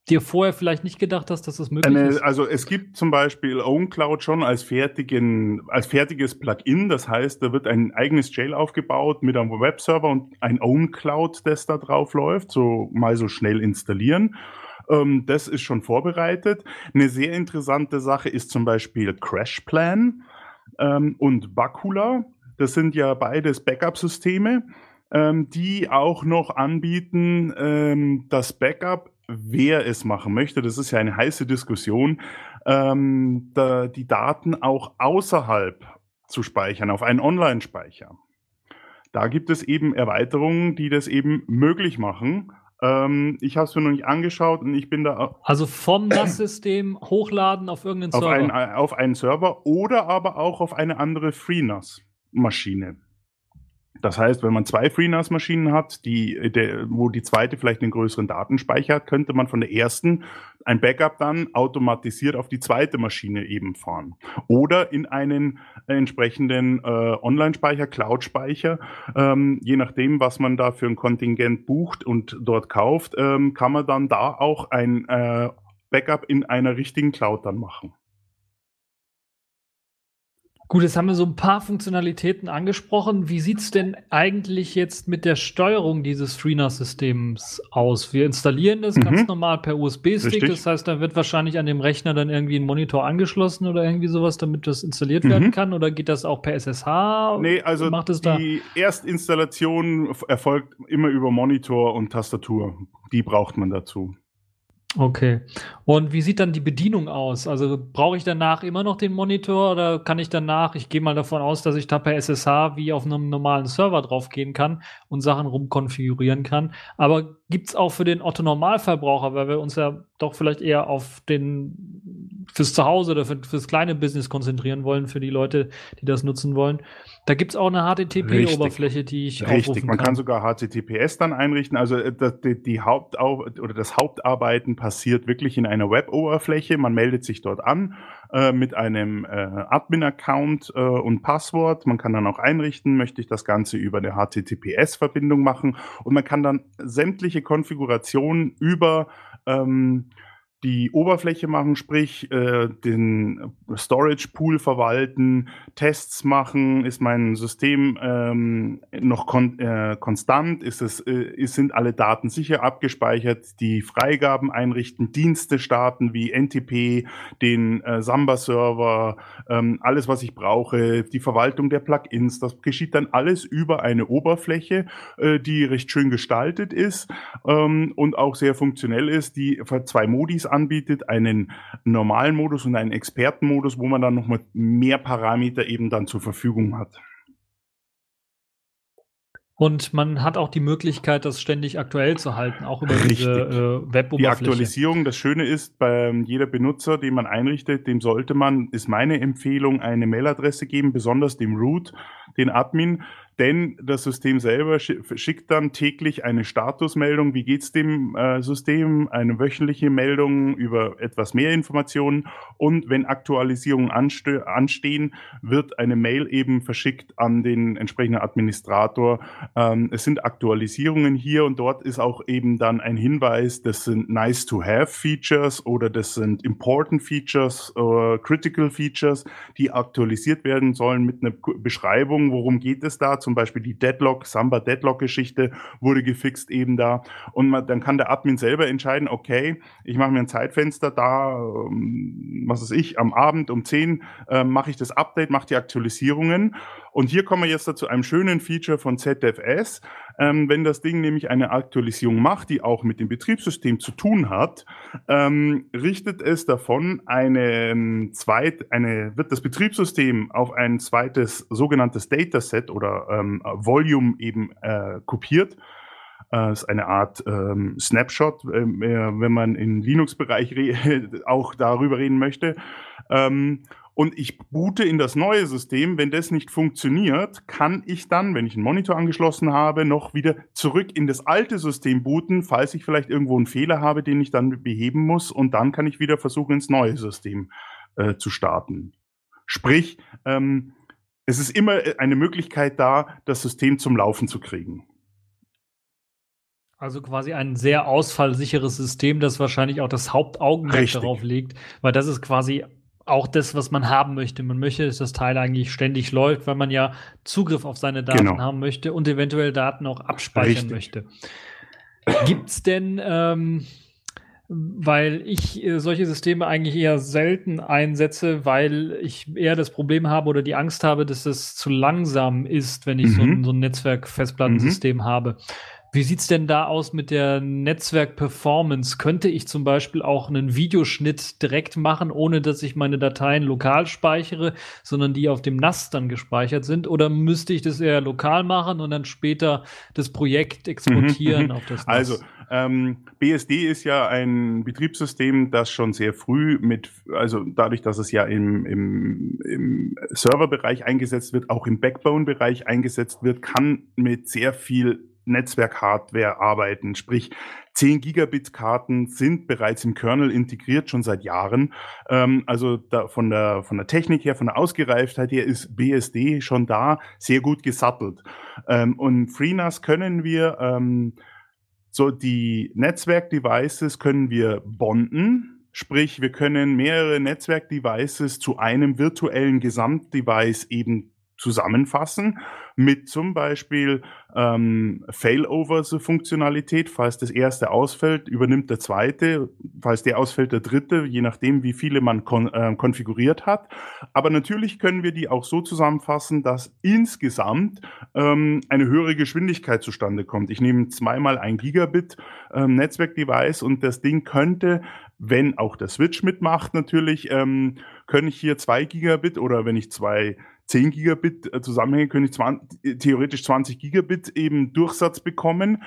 dir vorher vielleicht nicht gedacht hast, dass das möglich Eine, ist? Also es gibt zum Beispiel OwnCloud schon als, fertigen, als fertiges Plugin. Das heißt, da wird ein eigenes Jail aufgebaut mit einem Webserver und ein OwnCloud, das da drauf läuft, so mal so schnell installieren. Ähm, das ist schon vorbereitet. Eine sehr interessante Sache ist zum Beispiel CrashPlan ähm, und Bakula. Das sind ja beides Backup-Systeme, ähm, die auch noch anbieten, ähm, das Backup wer es machen möchte, das ist ja eine heiße Diskussion, ähm, da, die Daten auch außerhalb zu speichern, auf einen Online-Speicher. Da gibt es eben Erweiterungen, die das eben möglich machen. Ähm, ich habe es mir noch nicht angeschaut und ich bin da. Also vom NAS-System hochladen auf irgendeinen auf Server. Einen, auf einen Server oder aber auch auf eine andere FreeNAS-Maschine. Das heißt, wenn man zwei FreeNAS-Maschinen hat, die, der, wo die zweite vielleicht einen größeren Datenspeicher hat, könnte man von der ersten ein Backup dann automatisiert auf die zweite Maschine eben fahren. Oder in einen entsprechenden äh, Online-Speicher, Cloud-Speicher, ähm, je nachdem, was man da für ein Kontingent bucht und dort kauft, ähm, kann man dann da auch ein äh, Backup in einer richtigen Cloud dann machen. Gut, jetzt haben wir so ein paar Funktionalitäten angesprochen. Wie sieht's denn eigentlich jetzt mit der Steuerung dieses FreeNAS-Systems aus? Wir installieren das mhm. ganz normal per USB-Stick. Das heißt, da wird wahrscheinlich an dem Rechner dann irgendwie ein Monitor angeschlossen oder irgendwie sowas, damit das installiert mhm. werden kann. Oder geht das auch per SSH? Nee, also Macht es die da? Erstinstallation erfolgt immer über Monitor und Tastatur. Die braucht man dazu. Okay. Und wie sieht dann die Bedienung aus? Also brauche ich danach immer noch den Monitor oder kann ich danach, ich gehe mal davon aus, dass ich da per SSH wie auf einem normalen Server draufgehen kann und Sachen rumkonfigurieren kann. Aber gibt es auch für den Otto Normalverbraucher, weil wir uns ja doch vielleicht eher auf den fürs Zuhause oder für, fürs kleine Business konzentrieren wollen, für die Leute, die das nutzen wollen. Da gibt es auch eine HTTP-Oberfläche, die ich Richtig, man kann. kann sogar HTTPS dann einrichten. Also äh, das, die, die Hauptau oder das Hauptarbeiten passiert wirklich in einer Web-Oberfläche. Man meldet sich dort an äh, mit einem äh, Admin-Account äh, und Passwort. Man kann dann auch einrichten, möchte ich das Ganze über eine HTTPS-Verbindung machen und man kann dann sämtliche Konfigurationen über ähm, die Oberfläche machen, sprich äh, den Storage Pool verwalten, Tests machen, ist mein System ähm, noch kon äh, konstant, ist es, äh, sind alle Daten sicher abgespeichert, die Freigaben einrichten, Dienste starten wie NTP, den äh, Samba-Server, ähm, alles, was ich brauche, die Verwaltung der Plugins, das geschieht dann alles über eine Oberfläche, äh, die recht schön gestaltet ist ähm, und auch sehr funktionell ist, die zwei Modis anbietet, einen normalen Modus und einen Expertenmodus, wo man dann nochmal mehr Parameter eben dann zur Verfügung hat. Und man hat auch die Möglichkeit, das ständig aktuell zu halten, auch über Richtig. diese äh, Web-Oberfläche. Die Aktualisierung, das Schöne ist, bei jeder Benutzer, den man einrichtet, dem sollte man, ist meine Empfehlung, eine Mailadresse geben, besonders dem Root, den Admin, denn das System selber schi- schickt dann täglich eine Statusmeldung, wie geht's dem äh, System, eine wöchentliche Meldung über etwas mehr Informationen. Und wenn Aktualisierungen anste anstehen, wird eine Mail eben verschickt an den entsprechenden Administrator. Ähm, es sind Aktualisierungen hier und dort ist auch eben dann ein Hinweis, das sind nice to have Features oder das sind important Features oder critical Features, die aktualisiert werden sollen mit einer Beschreibung, worum geht es da, zum Beispiel die Deadlock, Samba Deadlock Geschichte wurde gefixt eben da. Und man, dann kann der Admin selber entscheiden, okay, ich mache mir ein Zeitfenster da, ähm, was weiß ich, am Abend um 10 äh, mache ich das Update, mache die Aktualisierungen und hier kommen wir jetzt zu einem schönen Feature von ZFS. Ähm, wenn das Ding nämlich eine Aktualisierung macht, die auch mit dem Betriebssystem zu tun hat, ähm, richtet es davon eine ähm, zweit, eine, wird das Betriebssystem auf ein zweites sogenanntes Dataset oder ähm, Volume eben äh, kopiert. Äh, ist eine Art ähm, Snapshot, ähm, äh, wenn man im Linux-Bereich re- auch darüber reden möchte. Ähm, und ich boote in das neue System. Wenn das nicht funktioniert, kann ich dann, wenn ich einen Monitor angeschlossen habe, noch wieder zurück in das alte System booten, falls ich vielleicht irgendwo einen Fehler habe, den ich dann beheben muss. Und dann kann ich wieder versuchen, ins neue System äh, zu starten. Sprich, ähm, es ist immer äh, eine Möglichkeit da, das System zum Laufen zu kriegen. Also quasi ein sehr ausfallsicheres System, das wahrscheinlich auch das Hauptaugenmerk Richtig. darauf legt, weil das ist quasi auch das, was man haben möchte. Man möchte, dass das Teil eigentlich ständig läuft, weil man ja Zugriff auf seine Daten Genau. haben möchte und eventuell Daten auch abspeichern Richtig. möchte. Gibt's denn, ähm, weil ich äh, solche Systeme eigentlich eher selten einsetze, weil ich eher das Problem habe oder die Angst habe, dass es zu langsam ist, wenn ich so Mhm. ein, so ein Netzwerk-Festplattensystem habe. Wie sieht's denn da aus mit der Netzwerk-Performance? Könnte ich zum Beispiel auch einen Videoschnitt direkt machen, ohne dass ich meine Dateien lokal speichere, sondern die auf dem NAS dann gespeichert sind? Oder müsste ich das eher lokal machen und dann später das Projekt exportieren Mhm, auf das NAS? Also, ähm, BSD ist ja ein Betriebssystem, das schon sehr früh mit, also dadurch, dass es ja im, im, im Serverbereich eingesetzt wird, auch im Backbone-Bereich eingesetzt wird, kann mit sehr viel Netzwerk-Hardware arbeiten. Sprich, 10 Gigabit-Karten sind bereits im Kernel integriert, schon seit Jahren. Ähm, also da von, der, von der Technik her, von der Ausgereiftheit her ist BSD schon da, sehr gut gesattelt. Ähm, und FreeNAS können wir ähm, so die Netzwerk-Devices können wir bonden. Sprich, wir können mehrere Netzwerk-Devices zu einem virtuellen Gesamtdevice eben zusammenfassen mit zum Beispiel ähm, Failover-Funktionalität. Falls das erste ausfällt, übernimmt der zweite. Falls der ausfällt, der dritte, je nachdem, wie viele man kon äh, konfiguriert hat. Aber natürlich können wir die auch so zusammenfassen, dass insgesamt ähm, eine höhere Geschwindigkeit zustande kommt. Ich nehme zweimal ein Gigabit ähm, Netzwerkdevice und das Ding könnte, wenn auch der Switch mitmacht natürlich, ähm, können ich hier zwei Gigabit oder wenn ich zwei 10 Gigabit äh, zusammenhänge, können ich 20, äh, theoretisch 20 Gigabit eben Durchsatz bekommen.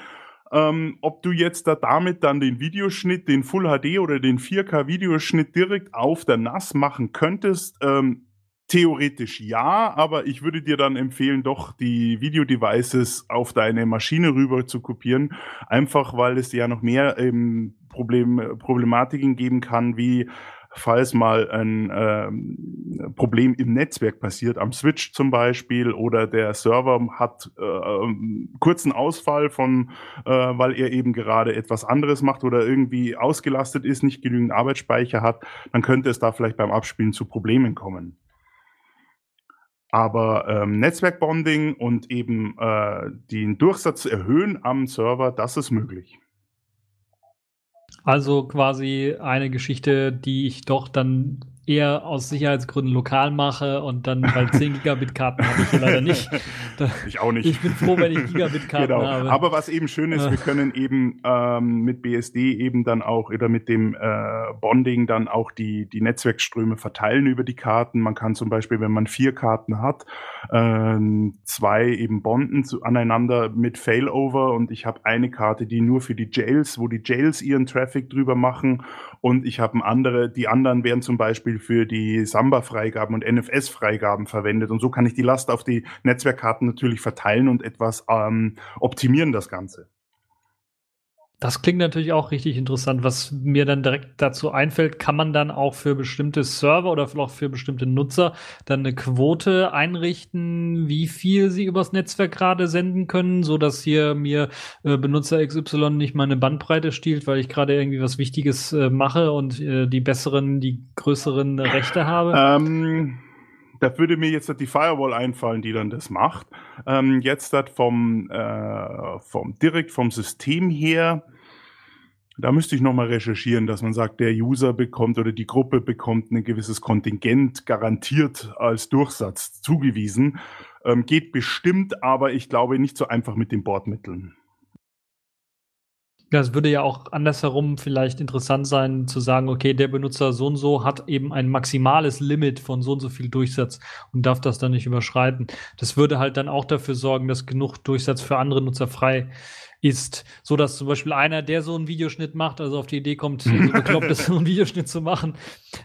Ähm, ob du jetzt da damit dann den Videoschnitt, den Full HD oder den 4K Videoschnitt direkt auf der NAS machen könntest, ähm, theoretisch ja, aber ich würde dir dann empfehlen, doch die Video-Devices auf deine Maschine rüber zu kopieren, einfach weil es ja noch mehr ähm, Problem, Problematiken geben kann, wie falls mal ein ähm, Problem im Netzwerk passiert, am Switch zum Beispiel, oder der Server hat äh, ähm, kurzen Ausfall von, äh, weil er eben gerade etwas anderes macht oder irgendwie ausgelastet ist, nicht genügend Arbeitsspeicher hat, dann könnte es da vielleicht beim Abspielen zu Problemen kommen. Aber ähm, Netzwerkbonding und eben äh, den Durchsatz erhöhen am Server, das ist möglich. Also quasi eine Geschichte, die ich doch dann eher aus Sicherheitsgründen lokal mache und dann, weil 10 Gigabit Karten habe ich hier leider nicht. Da, ich auch nicht. Ich bin froh, wenn ich Gigabit Karten genau. habe. Aber was eben schön ist, wir können eben ähm, mit BSD eben dann auch oder mit dem äh, Bonding dann auch die, die Netzwerkströme verteilen über die Karten. Man kann zum Beispiel, wenn man vier Karten hat, äh, zwei eben bonden zu, aneinander mit Failover und ich habe eine Karte, die nur für die Jails, wo die Jails ihren Traffic drüber machen und ich habe andere, die anderen werden zum Beispiel für die Samba-Freigaben und NFS-Freigaben verwendet. Und so kann ich die Last auf die Netzwerkkarten natürlich verteilen und etwas ähm, optimieren, das Ganze. Das klingt natürlich auch richtig interessant. Was mir dann direkt dazu einfällt, kann man dann auch für bestimmte Server oder vielleicht auch für bestimmte Nutzer dann eine Quote einrichten, wie viel sie übers Netzwerk gerade senden können, so dass hier mir äh, Benutzer XY nicht meine Bandbreite stiehlt, weil ich gerade irgendwie was Wichtiges äh, mache und äh, die besseren, die größeren Rechte habe? Ähm da würde mir jetzt die Firewall einfallen, die dann das macht. Ähm, jetzt hat vom, äh, vom direkt vom System her da müsste ich nochmal recherchieren, dass man sagt, der User bekommt oder die Gruppe bekommt ein gewisses Kontingent garantiert als Durchsatz zugewiesen. Ähm, geht bestimmt, aber ich glaube nicht so einfach mit den Bordmitteln. Ja, es würde ja auch andersherum vielleicht interessant sein, zu sagen, okay, der Benutzer so und so hat eben ein maximales Limit von so und so viel Durchsatz und darf das dann nicht überschreiten. Das würde halt dann auch dafür sorgen, dass genug Durchsatz für andere Nutzer frei ist, so dass zum Beispiel einer, der so einen Videoschnitt macht, also auf die Idee kommt, so bekloppt ist, so einen Videoschnitt zu machen,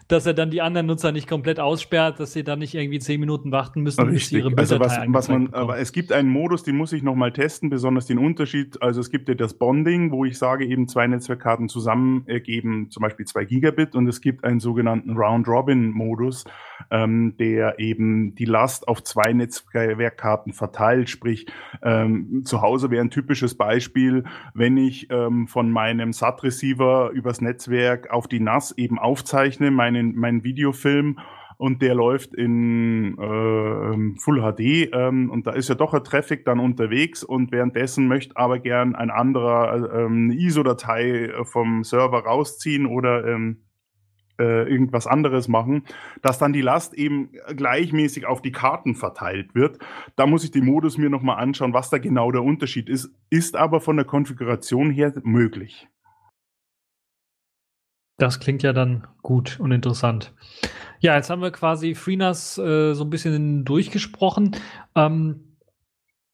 dass er dann die anderen Nutzer nicht komplett aussperrt, dass sie dann nicht irgendwie zehn Minuten warten müssen, Richtig. bis ihre also was, was man, aber es gibt einen Modus, den muss ich noch mal testen, besonders den Unterschied. Also es gibt ja das Bonding, wo ich sage, eben zwei Netzwerkkarten zusammen ergeben zum Beispiel zwei Gigabit und es gibt einen sogenannten Round-Robin-Modus, ähm, der eben die Last auf zwei Netzwerkkarten verteilt. Sprich, ähm, zu Hause wäre ein typisches Beispiel Beispiel, wenn ich ähm, von meinem SAT-Receiver übers Netzwerk auf die NAS eben aufzeichne, meinen, meinen Videofilm und der läuft in äh, Full HD ähm, und da ist ja doch ein Traffic dann unterwegs und währenddessen möchte aber gern ein anderer äh, ähm, ISO-Datei vom Server rausziehen oder ähm, äh, irgendwas anderes machen, dass dann die Last eben gleichmäßig auf die Karten verteilt wird. Da muss ich den Modus mir nochmal anschauen, was da genau der Unterschied ist, ist aber von der Konfiguration her möglich. Das klingt ja dann gut und interessant. Ja, jetzt haben wir quasi FreeNAS äh, so ein bisschen durchgesprochen. Ähm,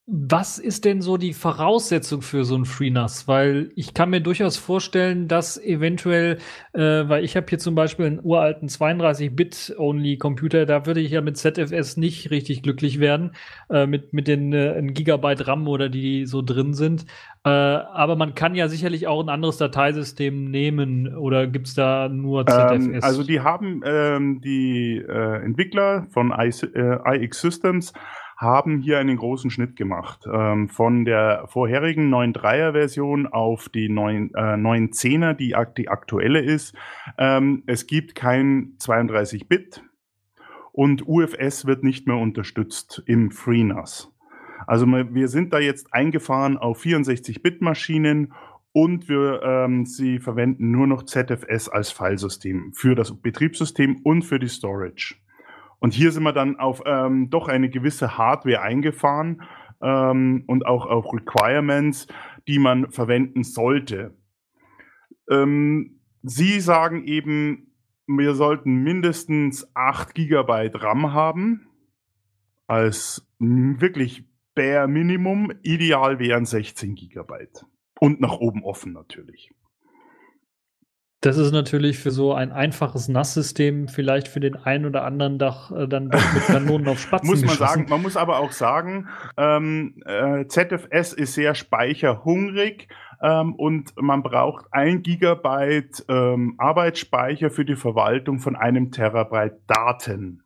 was ist denn so die Voraussetzung für so ein FreeNAS? Weil ich kann mir durchaus vorstellen, dass eventuell, äh, weil ich habe hier zum Beispiel einen uralten 32-Bit-Only-Computer, da würde ich ja mit ZFS nicht richtig glücklich werden, äh, mit, mit den äh, Gigabyte RAM oder die so drin sind. Äh, aber man kann ja sicherlich auch ein anderes Dateisystem nehmen oder gibt es da nur ZFS? Ähm, also die haben ähm, die äh, Entwickler von I, äh, iX Systems haben hier einen großen Schnitt gemacht. Ähm, von der vorherigen 9.3er Version auf die 9, äh, 9.10er, die, die aktuelle ist. Ähm, es gibt kein 32-Bit und UFS wird nicht mehr unterstützt im FreeNAS. Also wir sind da jetzt eingefahren auf 64-Bit-Maschinen und wir, ähm, sie verwenden nur noch ZFS als Filesystem für das Betriebssystem und für die Storage. Und hier sind wir dann auf ähm, doch eine gewisse Hardware eingefahren ähm, und auch auf Requirements, die man verwenden sollte. Ähm, Sie sagen eben, wir sollten mindestens 8 GB RAM haben als wirklich bare Minimum. Ideal wären 16 GB. Und nach oben offen natürlich. Das ist natürlich für so ein einfaches NAS-System vielleicht für den einen oder anderen Dach äh, dann doch mit Kanonen auf Spatzen muss man geschossen. sagen. Man muss aber auch sagen, ähm, äh, ZFS ist sehr speicherhungrig ähm, und man braucht ein Gigabyte ähm, Arbeitsspeicher für die Verwaltung von einem Terabyte Daten.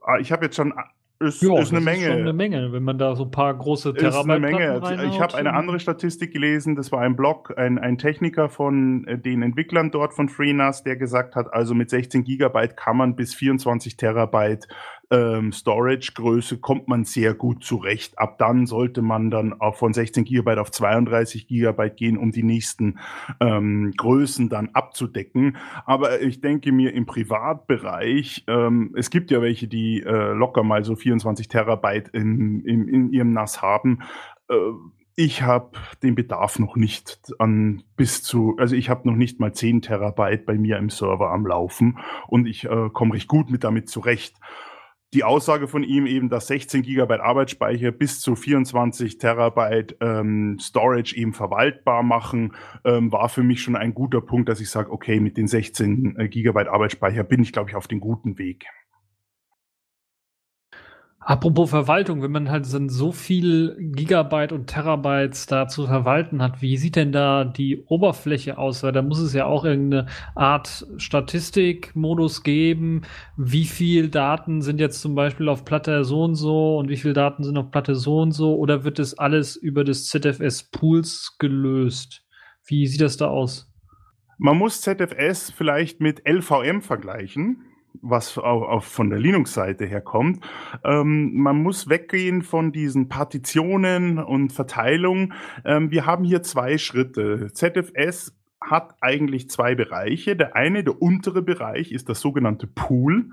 Ah, Ich habe jetzt schon ist, Ja, ist eine das Menge. schon eine Menge, wenn man da so ein paar große Ist eine Terabyte Menge. Platten Ich habe eine andere Statistik gelesen, das war ein Blog, ein, ein Techniker von äh, den Entwicklern dort von FreeNAS, der gesagt hat, also mit 16 Gigabyte kann man bis 24 Terabyte ähm, Storage-Größe kommt man sehr gut zurecht. Ab dann sollte man dann auch von 16 Gigabyte auf 32 Gigabyte gehen, um die nächsten ähm, Größen dann abzudecken. Aber ich denke mir im Privatbereich, ähm, es gibt ja welche, die äh, locker mal so 24 Terabyte in, in, in ihrem NAS haben. Äh, ich habe den Bedarf noch nicht an bis zu, also ich habe noch nicht mal 10 Terabyte bei mir im Server am Laufen und ich äh, komme recht gut mit damit zurecht. Die Aussage von ihm eben, dass 16 Gigabyte Arbeitsspeicher bis zu 24 Terabyte ähm, Storage eben verwaltbar machen, ähm, war für mich schon ein guter Punkt, dass ich sage, okay, mit den 16 äh, Gigabyte Arbeitsspeicher bin ich, glaube ich, auf dem guten Weg. Apropos Verwaltung, wenn man halt so viel Gigabyte und Terabytes da zu verwalten hat, wie sieht denn da die Oberfläche aus? Weil da muss es ja auch irgendeine Art Statistikmodus geben. Wie viel Daten sind jetzt zum Beispiel auf Platte so und so und wie viel Daten sind auf Platte so und so? Oder wird das alles über das ZFS Pools gelöst? Wie sieht das da aus? Man muss ZFS vielleicht mit LVM vergleichen, was auch, auch von der Linux-Seite her kommt. Ähm, man muss weggehen von diesen Partitionen und Verteilung. Ähm, wir haben hier zwei Schritte. ZFS hat eigentlich zwei Bereiche. Der eine, der untere Bereich, ist das sogenannte Pool.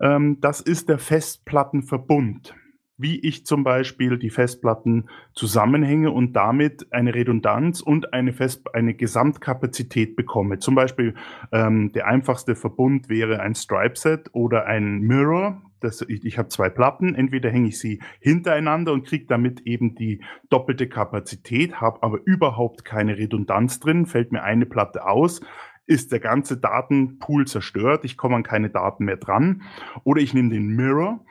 Ähm, das ist der Festplattenverbund wie ich zum Beispiel die Festplatten zusammenhänge und damit eine Redundanz und eine, Fest eine Gesamtkapazität bekomme. Zum Beispiel ähm, der einfachste Verbund wäre ein Stripe-Set oder ein Mirror. Das, ich ich habe zwei Platten, entweder hänge ich sie hintereinander und kriege damit eben die doppelte Kapazität, habe aber überhaupt keine Redundanz drin, fällt mir eine Platte aus, ist der ganze Datenpool zerstört, ich komme an keine Daten mehr dran. Oder ich nehme den Mirror,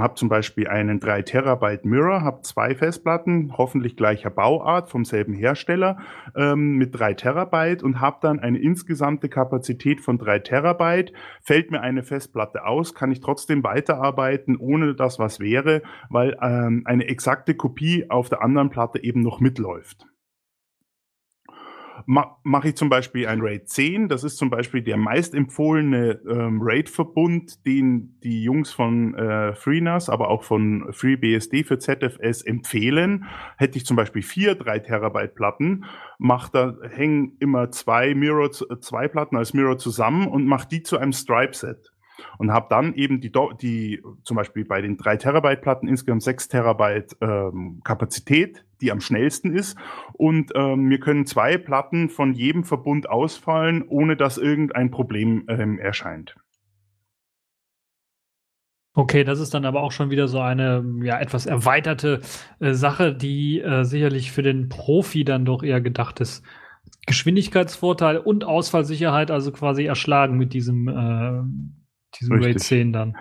habe zum Beispiel einen 3 Terabyte Mirror, habe zwei Festplatten, hoffentlich gleicher Bauart vom selben Hersteller ähm, mit 3 Terabyte und habe dann eine insgesamte Kapazität von 3 Terabyte. Fällt mir eine Festplatte aus, kann ich trotzdem weiterarbeiten, ohne dass was wäre, weil ähm, eine exakte Kopie auf der anderen Platte eben noch mitläuft. Ma mache ich zum Beispiel ein RAID 10. Das ist zum Beispiel der meist empfohlene ähm, RAID-Verbund, den die Jungs von äh, FreeNAS, aber auch von FreeBSD für ZFS empfehlen. Hätte ich zum Beispiel vier 3 Terabyte Platten, mach da, hängen immer zwei Mirror, zwei Platten als Mirror zusammen und mache die zu einem Stripe-Set und habe dann eben die, die zum Beispiel bei den 3 Terabyte Platten insgesamt 6 Terabyte ähm, Kapazität, die am schnellsten ist. Und ähm, mir können zwei Platten von jedem Verbund ausfallen, ohne dass irgendein Problem ähm, erscheint. Okay, das ist dann aber auch schon wieder so eine ja etwas erweiterte äh, Sache, die äh, sicherlich für den Profi dann doch eher gedacht ist. Geschwindigkeitsvorteil und Ausfallsicherheit also quasi erschlagen mit diesem äh, diesem. RAID 10 dann.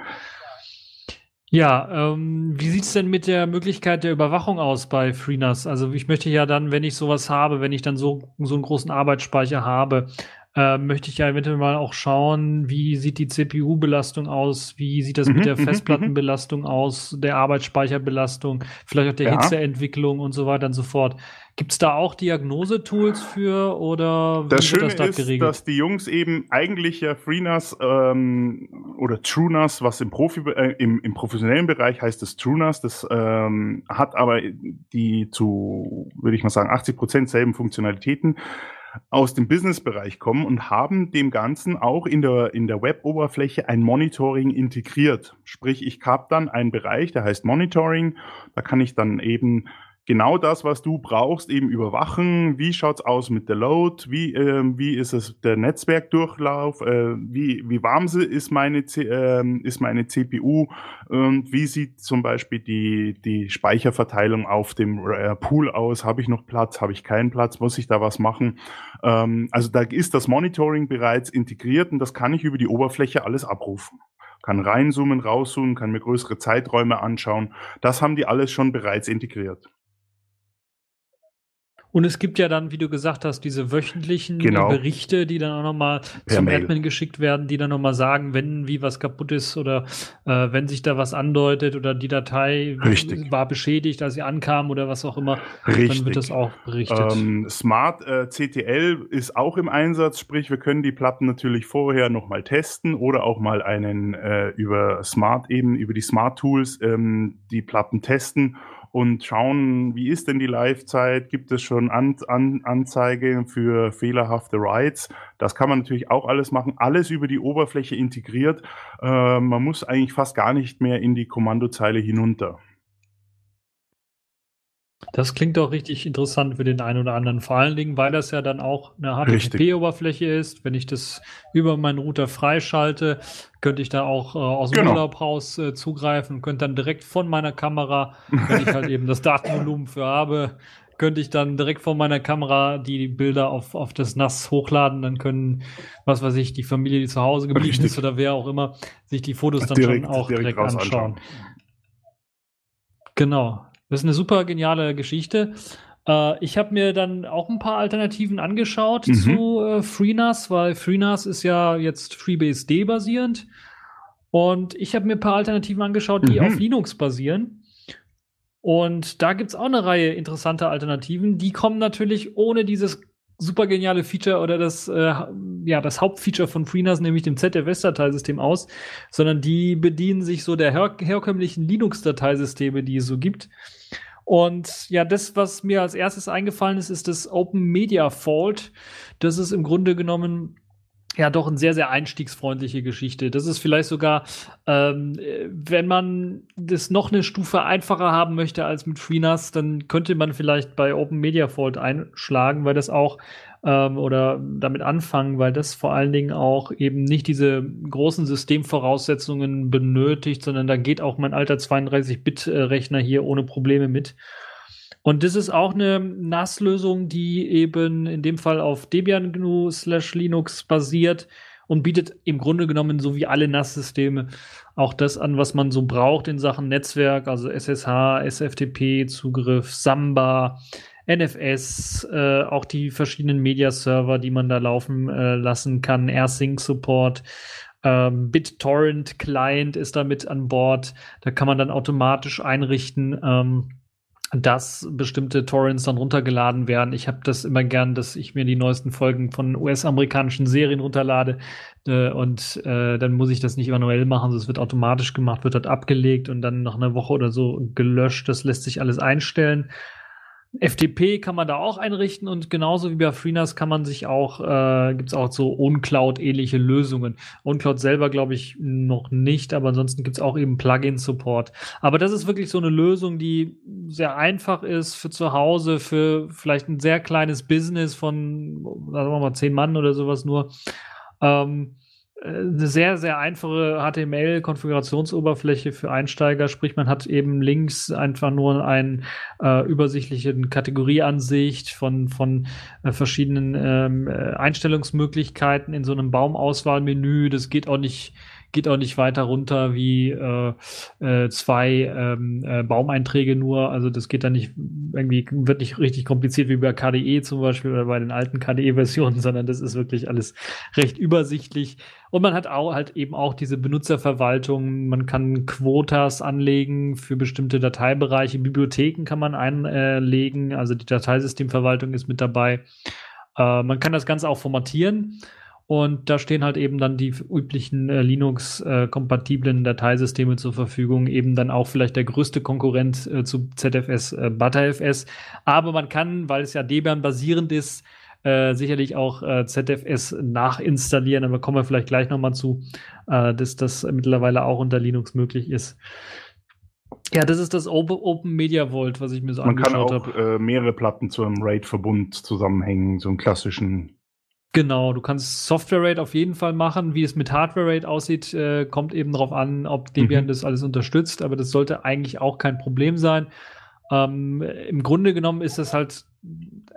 Ja, ähm, wie sieht's denn mit der Möglichkeit der Überwachung aus bei FreeNAS? Also ich möchte ja dann, wenn ich sowas habe, wenn ich dann so, so einen großen Arbeitsspeicher habe, äh, möchte ich ja eventuell mal auch schauen, wie sieht die CPU-Belastung aus, wie sieht das Mhm, mit der mhm, Festplattenbelastung aus, der Arbeitsspeicherbelastung, vielleicht auch der Ja. Hitzeentwicklung und so weiter und so fort. Gibt's da auch Diagnosetools für oder wie Das wird Schöne das dort ist, geregelt? dass die Jungs eben eigentlich ja FreeNAS ähm, oder TrueNAS, was im, Profi, äh, im, im professionellen Bereich heißt es TrueNAS, das ähm, hat aber die zu, würde ich mal sagen, 80 Prozent selben Funktionalitäten aus dem Businessbereich kommen und haben dem Ganzen auch in der, in der Web-Oberfläche ein Monitoring integriert. Sprich, ich habe dann einen Bereich, der heißt Monitoring. Da kann ich dann eben genau das, was du brauchst, eben überwachen. Wie schaut's aus mit der Load? Wie, ähm, wie ist es der Netzwerkdurchlauf? Äh, wie, wie warm ist meine, C äh, ist meine CPU? Und wie sieht zum Beispiel die, die Speicherverteilung auf dem äh, Pool aus? Habe ich noch Platz? Habe ich keinen Platz? Muss ich da was machen? Ähm, also da ist das Monitoring bereits integriert und das kann ich über die Oberfläche alles abrufen kann reinzoomen, rauszoomen, kann mir größere Zeiträume anschauen. Das haben die alles schon bereits integriert. Und es gibt ja dann, wie du gesagt hast, diese wöchentlichen Genau. Berichte, die dann auch nochmal zum Mail. Admin geschickt werden, die dann nochmal sagen, wenn wie was kaputt ist oder äh, wenn sich da was andeutet oder die Datei Richtig. war beschädigt, als sie ankam oder was auch immer, dann Richtig. wird das auch berichtet. Ähm, Smart äh, CTL ist auch im Einsatz, sprich wir können die Platten natürlich vorher nochmal testen oder auch mal einen äh, über Smart eben über die Smart Tools ähm, die Platten testen und schauen, wie ist denn die Live-Zeit? Gibt es schon An An Anzeige für fehlerhafte Writes? Das kann man natürlich auch alles machen, alles über die Oberfläche integriert. Äh, man muss eigentlich fast gar nicht mehr in die Kommandozeile hinunter. Das klingt doch richtig interessant für den einen oder anderen. Vor allen Dingen, weil das ja dann auch eine. HTTP-Oberfläche ist. Wenn ich das über meinen Router freischalte, könnte ich da auch äh, aus dem Genau. Urlaub raus äh, zugreifen, könnte dann direkt von meiner Kamera, wenn ich halt eben das Datenvolumen für habe, könnte ich dann direkt von meiner Kamera die Bilder auf, auf das NAS hochladen. Dann können, was weiß ich, die Familie, die zu Hause geblieben Richtig. ist oder wer auch immer, sich die Fotos dann Direkt- schon auch direkt direkt, anschauen. anschauen. Genau. Das ist eine super geniale Geschichte. Äh, ich habe mir dann auch ein paar Alternativen angeschaut Mhm. zu äh, FreeNAS, weil FreeNAS ist ja jetzt FreeBSD basierend. Und ich habe mir ein paar Alternativen angeschaut, die Mhm. auf Linux basieren. Und da gibt es auch eine Reihe interessanter Alternativen. Die kommen natürlich ohne dieses super geniale Feature oder das, äh, ja, das Hauptfeature von FreeNAS, nämlich dem ZFS-Dateisystem aus, sondern die bedienen sich so der her herkömmlichen Linux-Dateisysteme, die es so gibt. Und ja, das, was mir als erstes eingefallen ist, ist das Open Media Fault. Das ist im Grunde genommen ja doch eine sehr, sehr einstiegsfreundliche Geschichte. Das ist vielleicht sogar, ähm, äh, wenn man das noch eine Stufe einfacher haben möchte als mit FreeNAS, dann könnte man vielleicht bei Open Media Fault einschlagen, weil das auch ähm, oder damit anfangen, weil das vor allen Dingen auch eben nicht diese großen Systemvoraussetzungen benötigt, sondern da geht auch mein alter 32-Bit-Rechner hier ohne Probleme mit. Und das ist auch eine NAS-Lösung, die eben in dem Fall auf Debian GNU slash Linux basiert und bietet im Grunde genommen so wie alle NAS-Systeme auch das an, was man so braucht in Sachen Netzwerk, also SSH, SFTP-Zugriff, Samba, NFS, äh, auch die verschiedenen Media-Server, die man da laufen äh, lassen kann, AirSync-Support. Ähm, BitTorrent Client ist damit an Bord. Da kann man dann automatisch einrichten, ähm, dass bestimmte Torrents dann runtergeladen werden. Ich habe das immer gern, dass ich mir die neuesten Folgen von US-amerikanischen Serien runterlade äh, und äh, dann muss ich das nicht manuell machen, sondern es wird automatisch gemacht, wird dort abgelegt und dann nach einer Woche oder so gelöscht. Das lässt sich alles einstellen. FTP kann man da auch einrichten und genauso wie bei FreeNAS kann man sich auch, äh, gibt es auch so OwnCloud-ähnliche Lösungen. OwnCloud selber glaube ich noch nicht, aber ansonsten gibt es auch eben Plugin-Support. Aber das ist wirklich so eine Lösung, die sehr einfach ist für zu Hause, für vielleicht ein sehr kleines Business von, sagen wir mal, zehn Mann oder sowas nur. Ähm, eine sehr, sehr einfache HTML-Konfigurationsoberfläche für Einsteiger, sprich man hat eben links einfach nur einen äh, übersichtlichen Kategorieansicht von, von äh, verschiedenen ähm, äh, Einstellungsmöglichkeiten in so einem Baumauswahlmenü. Das geht auch nicht geht auch nicht weiter runter wie äh, äh, zwei ähm, äh, Baumeinträge nur. Also das geht dann nicht irgendwie, wird nicht richtig kompliziert wie bei KDE zum Beispiel oder bei den alten KDE-Versionen, sondern das ist wirklich alles recht übersichtlich. Und man hat auch halt eben auch diese Benutzerverwaltung. Man kann Quotas anlegen für bestimmte Dateibereiche. Bibliotheken kann man einlegen. Also die Dateisystemverwaltung ist mit dabei. Äh, man kann das Ganze auch formatieren. Und da stehen halt eben dann die üblichen äh, Linux-kompatiblen Dateisysteme zur Verfügung, eben dann auch vielleicht der größte Konkurrent äh, zu ZFS, äh, ButterFS. Aber man kann, weil es ja Debian basierend ist, äh, sicherlich auch äh, ZFS nachinstallieren, aber kommen wir vielleicht gleich nochmal zu, äh, dass das mittlerweile auch unter Linux möglich ist. Ja, das ist das Open, Open Media Vault, was ich mir so Man kann angeschaut auch habe. äh, mehrere Platten zu einem RAID-Verbund zusammenhängen, so einen klassischen. Genau, du kannst Software RAID auf jeden Fall machen. Wie es mit Hardware RAID aussieht, äh, kommt eben darauf an, ob Debian Mhm. das alles unterstützt, aber das sollte eigentlich auch kein Problem sein. Ähm, Im Grunde genommen ist das halt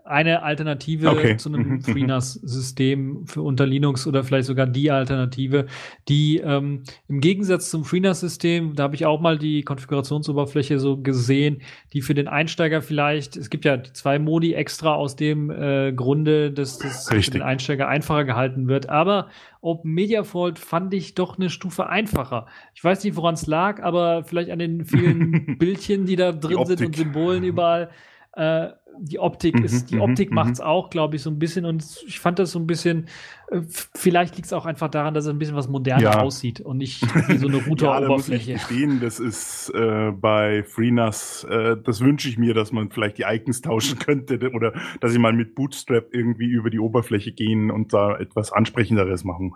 eine Alternative Okay. zu Mhm, einem mhm. FreeNAS-System für unter Linux oder vielleicht sogar die Alternative, die ähm, im Gegensatz zum FreeNAS-System, da habe ich auch mal die Konfigurationsoberfläche so gesehen, die für den Einsteiger vielleicht, es gibt ja die zwei Modi extra aus dem äh, Grunde, dass das für Richtig. den Einsteiger einfacher gehalten wird, aber Open Media Vault fand ich doch eine Stufe einfacher. Ich weiß nicht, woran es lag, aber vielleicht an den vielen Bildchen, die da drin sind Optik. und Symbolen überall. Äh, die Optik Mhm, ist, die mhm, Optik mhm. macht's auch, glaube ich, so ein bisschen. Und ich fand das so ein bisschen, äh, vielleicht liegt es auch einfach daran, dass es ein bisschen was moderner Ja. aussieht und nicht wie so eine Ja, da muss ich Router-Oberfläche. gestehen, das ist äh, bei FreeNAS, äh, das wünsche ich mir, dass man vielleicht die Icons tauschen könnte oder dass sie mal mit Bootstrap irgendwie über die Oberfläche gehen und da etwas ansprechenderes machen.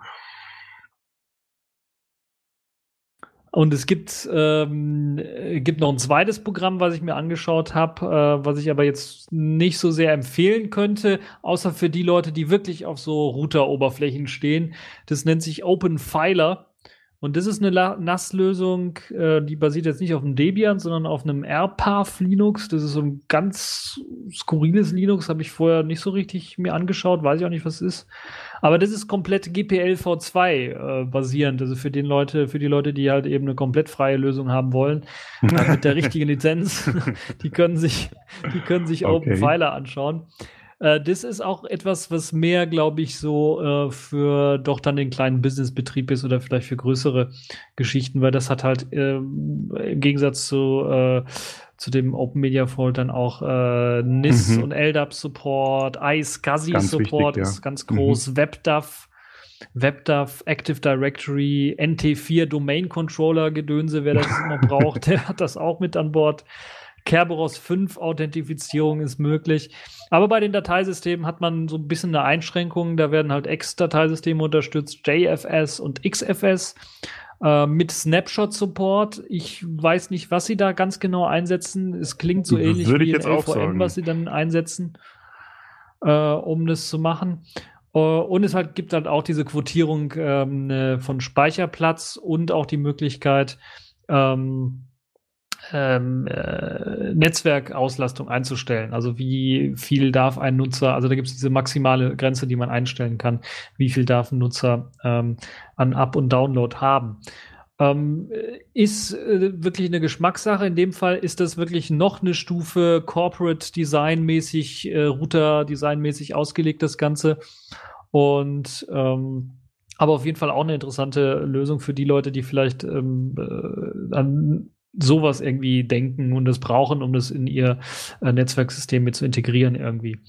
Und es gibt, ähm, äh, gibt noch ein zweites Programm, was ich mir angeschaut habe, äh, was ich aber jetzt nicht so sehr empfehlen könnte, außer für die Leute, die wirklich auf so Router-Oberflächen stehen. Das nennt sich OpenFiler. Und das ist eine NAS-Lösung, äh, die basiert jetzt nicht auf einem Debian, sondern auf einem RPath Linux. Das ist so ein ganz skurriles Linux, habe ich vorher nicht so richtig mir angeschaut, weiß ich auch nicht, was es ist. Aber das ist komplett GPL-V2 äh, basierend. Also für den Leute, für die Leute, die halt eben eine komplett freie Lösung haben wollen, äh, mit der richtigen Lizenz, die können sich, die können sich Okay. OpenFiler anschauen. Äh, das ist auch etwas, was mehr, glaube ich, so äh, für doch dann den kleinen Businessbetrieb ist oder vielleicht für größere Geschichten, weil das hat halt ähm, im Gegensatz zu, äh, zu dem Open Media Vault dann auch äh, NIS Mhm. und LDAP Support, iSCSI Support wichtig, ja. ist ganz groß, WebDAV, WebDAV, Active Directory, NT4 Domain Controller Gedönse, wer das immer braucht, der hat das auch mit an Bord. Kerberos 5 Authentifizierung ist möglich. Aber bei den Dateisystemen hat man so ein bisschen eine Einschränkung. Da werden halt X-Dateisysteme unterstützt, JFS und XFS äh, mit Snapshot-Support. Ich weiß nicht, was sie da ganz genau einsetzen. Es klingt so ähnlich würde wie ich in LVM, was sie dann einsetzen, äh, um das zu machen. Äh, Und es halt, gibt halt auch diese Quotierung ähm, äh, von Speicherplatz und auch die Möglichkeit, ähm, ähm, äh, Netzwerkauslastung einzustellen. Also wie viel darf ein Nutzer, also da gibt es diese maximale Grenze, die man einstellen kann, wie viel darf ein Nutzer ähm, an Up- und Download haben. Ähm, ist äh, wirklich eine Geschmackssache. In dem Fall ist das wirklich noch eine Stufe Corporate Design mäßig, äh, Router Design mäßig ausgelegt, das Ganze. Und ähm, aber auf jeden Fall auch eine interessante Lösung für die Leute, die vielleicht ähm, äh, an sowas irgendwie denken und das brauchen, um das in ihr äh, Netzwerksystem mit zu integrieren irgendwie.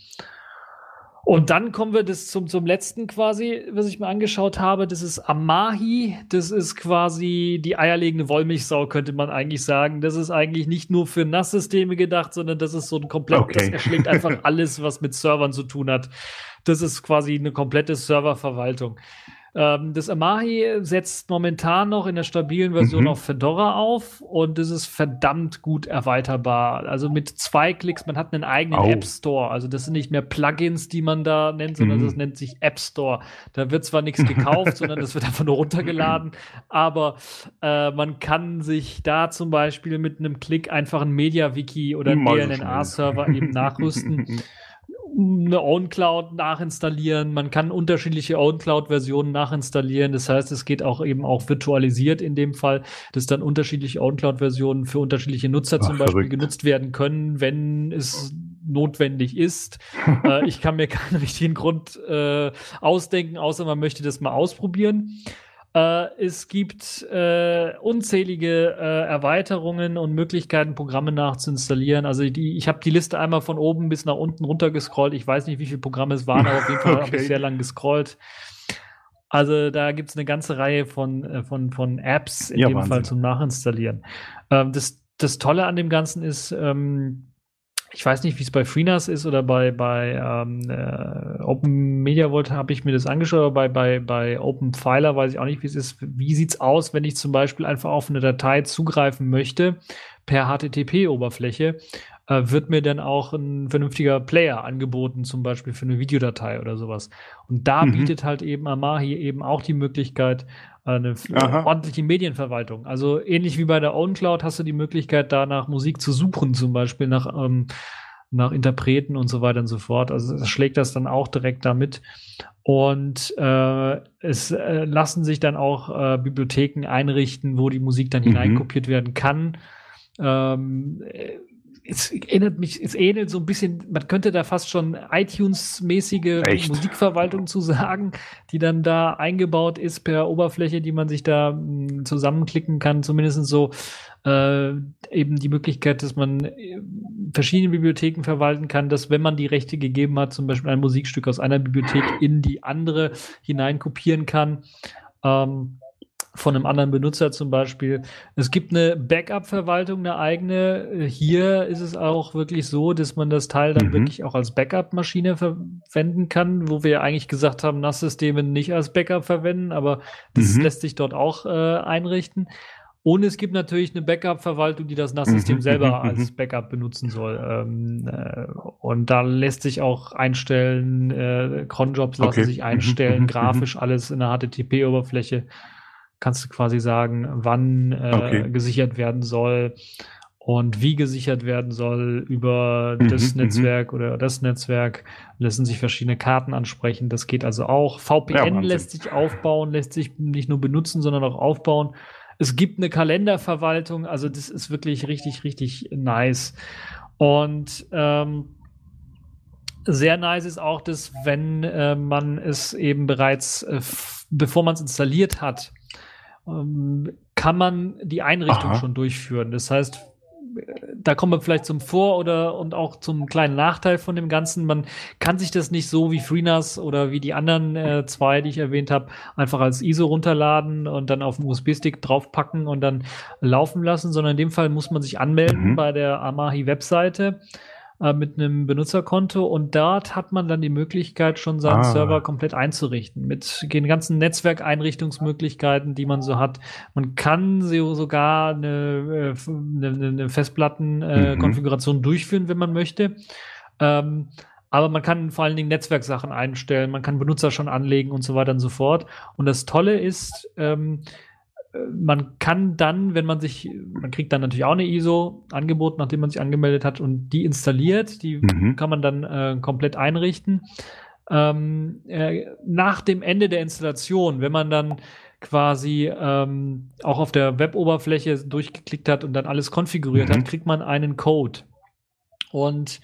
Und dann kommen wir das zum, zum letzten quasi, was ich mir angeschaut habe. Das ist Amahi. Das ist quasi die eierlegende Wollmilchsau, könnte man eigentlich sagen. Das ist eigentlich nicht nur für NAS-Systeme gedacht, sondern das ist so ein komplett, Okay. das erschlägt einfach alles, was mit Servern zu tun hat. Das ist quasi eine komplette Serververwaltung. Ähm, das Amahi setzt momentan noch in der stabilen Version Mhm. auf Fedora auf und es ist verdammt gut erweiterbar. Also mit zwei Klicks, man hat einen eigenen Au. App Store. Also das sind nicht mehr Plugins, die man da nennt, sondern Mhm. das nennt sich App Store. Da wird zwar nichts gekauft, sondern das wird einfach nur runtergeladen, aber äh, man kann sich da zum Beispiel mit einem Klick einfach ein Media-Wiki oder einen DLNA-Server eben nachrüsten eine OwnCloud nachinstallieren. Man kann unterschiedliche OwnCloud-Versionen nachinstallieren. Das heißt, es geht auch eben auch virtualisiert in dem Fall, dass dann unterschiedliche OwnCloud-Versionen für unterschiedliche Nutzer Ach, zum Beispiel verrückt. genutzt werden können, wenn es notwendig ist. äh, ich kann mir keinen richtigen Grund äh, ausdenken, außer man möchte das mal ausprobieren. Äh, es gibt äh, unzählige äh, Erweiterungen und Möglichkeiten, Programme nachzuinstallieren. Also die, ich habe die Liste einmal von oben bis nach unten runtergescrollt. Ich weiß nicht, wie viele Programme es waren, aber auf jeden Fall habe Okay. ich sehr lang gescrollt. Also da gibt es eine ganze Reihe von, äh, von, von Apps in Ja, dem Wahnsinn. Fall zum Nachinstallieren. Ähm, das, das Tolle an dem Ganzen ist, ähm, ich weiß nicht, wie es bei FreeNAS ist oder bei, bei ähm, äh, Open Media Vault habe ich mir das angeschaut, aber bei, bei, bei Open Filer weiß ich auch nicht, wie es ist. Wie sieht's aus, wenn ich zum Beispiel einfach auf eine Datei zugreifen möchte per HTTP-Oberfläche? Äh, wird mir dann auch ein vernünftiger Player angeboten, zum Beispiel für eine Videodatei oder sowas. Und da Mhm. bietet halt eben Amahi eben auch die Möglichkeit, eine f- Aha. ordentliche Medienverwaltung. Also ähnlich wie bei der OwnCloud hast du die Möglichkeit, da nach Musik zu suchen, zum Beispiel nach, ähm, nach Interpreten und so weiter und so fort. Also es schlägt das dann auch direkt damit. Und äh, es äh, lassen sich dann auch äh, Bibliotheken einrichten, wo die Musik dann Mhm. hineinkopiert werden kann. Ähm, äh, es erinnert mich, es ähnelt so ein bisschen, man könnte da fast schon iTunes-mäßige? Musikverwaltung zu sagen, die dann da eingebaut ist per Oberfläche, die man sich da mh, zusammenklicken kann, zumindest so äh, eben die Möglichkeit, dass man äh, verschiedene Bibliotheken verwalten kann, dass wenn man die Rechte gegeben hat, zum Beispiel ein Musikstück aus einer Bibliothek in die andere hinein kopieren kann. Ähm, von einem anderen Benutzer zum Beispiel. Es gibt eine Backup-Verwaltung, eine eigene. Hier ist es auch wirklich so, dass man das Teil dann Mhm. wirklich auch als Backup-Maschine verwenden kann, wo wir eigentlich gesagt haben, NAS-Systeme nicht als Backup verwenden, aber das Mhm. lässt sich dort auch äh, einrichten. Und es gibt natürlich eine Backup-Verwaltung, die das NAS-System Mhm, selber mhm, als mhm. Backup benutzen soll. Ähm, äh, und da lässt sich auch einstellen, äh, Cronjobs lassen Okay. sich Mhm, einstellen, mhm, grafisch alles in der HTTP-Oberfläche. Kannst du quasi sagen, wann äh, Okay. gesichert werden soll und wie gesichert werden soll über Mhm, das mhm. Netzwerk oder das Netzwerk. Lassen sich verschiedene Karten ansprechen. Das geht also auch. VPN Ja, lässt sich aufbauen, lässt sich nicht nur benutzen, sondern auch aufbauen. Es gibt eine Kalenderverwaltung, also das ist wirklich richtig, richtig nice. Und ähm, sehr nice ist auch, dass wenn äh, man es eben bereits, äh, bevor man es installiert hat, kann man die Einrichtung Aha. schon durchführen. Das heißt, äh, da kommen wir vielleicht zum Vor- oder und auch zum kleinen Nachteil von dem Ganzen. Man kann sich das nicht so wie FreeNAS oder wie die anderen äh, zwei, die ich erwähnt habe, einfach als ISO runterladen und dann auf den USB-Stick draufpacken und dann laufen lassen, sondern in dem Fall muss man sich anmelden Mhm. bei der Amahi-Webseite äh, mit einem Benutzerkonto und dort hat man dann die Möglichkeit, schon seinen Ah. Server komplett einzurichten mit den ganzen Netzwerkeinrichtungsmöglichkeiten, die man so hat. Man kann so, sogar eine, äh, eine, eine- eine Festplattenkonfiguration äh, Mhm. Durchführen, wenn man möchte. Ähm, aber man kann vor allen Dingen Netzwerksachen einstellen, man kann Benutzer schon anlegen und so weiter und so fort. Und das Tolle ist, ähm, äh, man kann dann, wenn man sich, man kriegt dann natürlich auch eine ISO angeboten, nachdem man sich angemeldet hat und die installiert, die Mhm. kann man dann äh, komplett einrichten. Ähm, äh, nach dem Ende der Installation, wenn man dann quasi ähm, auch auf der Web-Oberfläche durchgeklickt hat und dann alles konfiguriert Mhm. hat, kriegt man einen Code. Und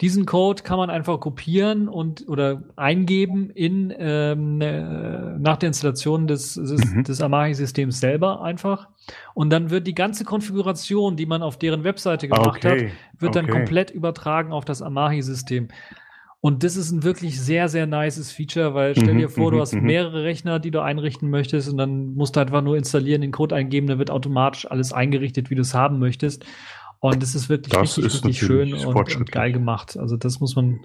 diesen Code kann man einfach kopieren und oder eingeben in ähm, äh, nach der Installation des, des, Mhm. des Amahi-Systems selber einfach. Und dann wird die ganze Konfiguration, die man auf deren Webseite gemacht hat, Okay. wird dann okay. komplett übertragen auf das Amahi-System. Und das ist ein wirklich sehr, sehr nices Feature, weil stell Mhm, dir vor, du mhm, hast mhm. mehrere Rechner, die du einrichten möchtest und dann musst du einfach nur installieren, den Code eingeben, dann wird automatisch alles eingerichtet, wie du es haben möchtest. Und das ist wirklich Das richtig, ist richtig schön und, und geil gemacht. Also das muss man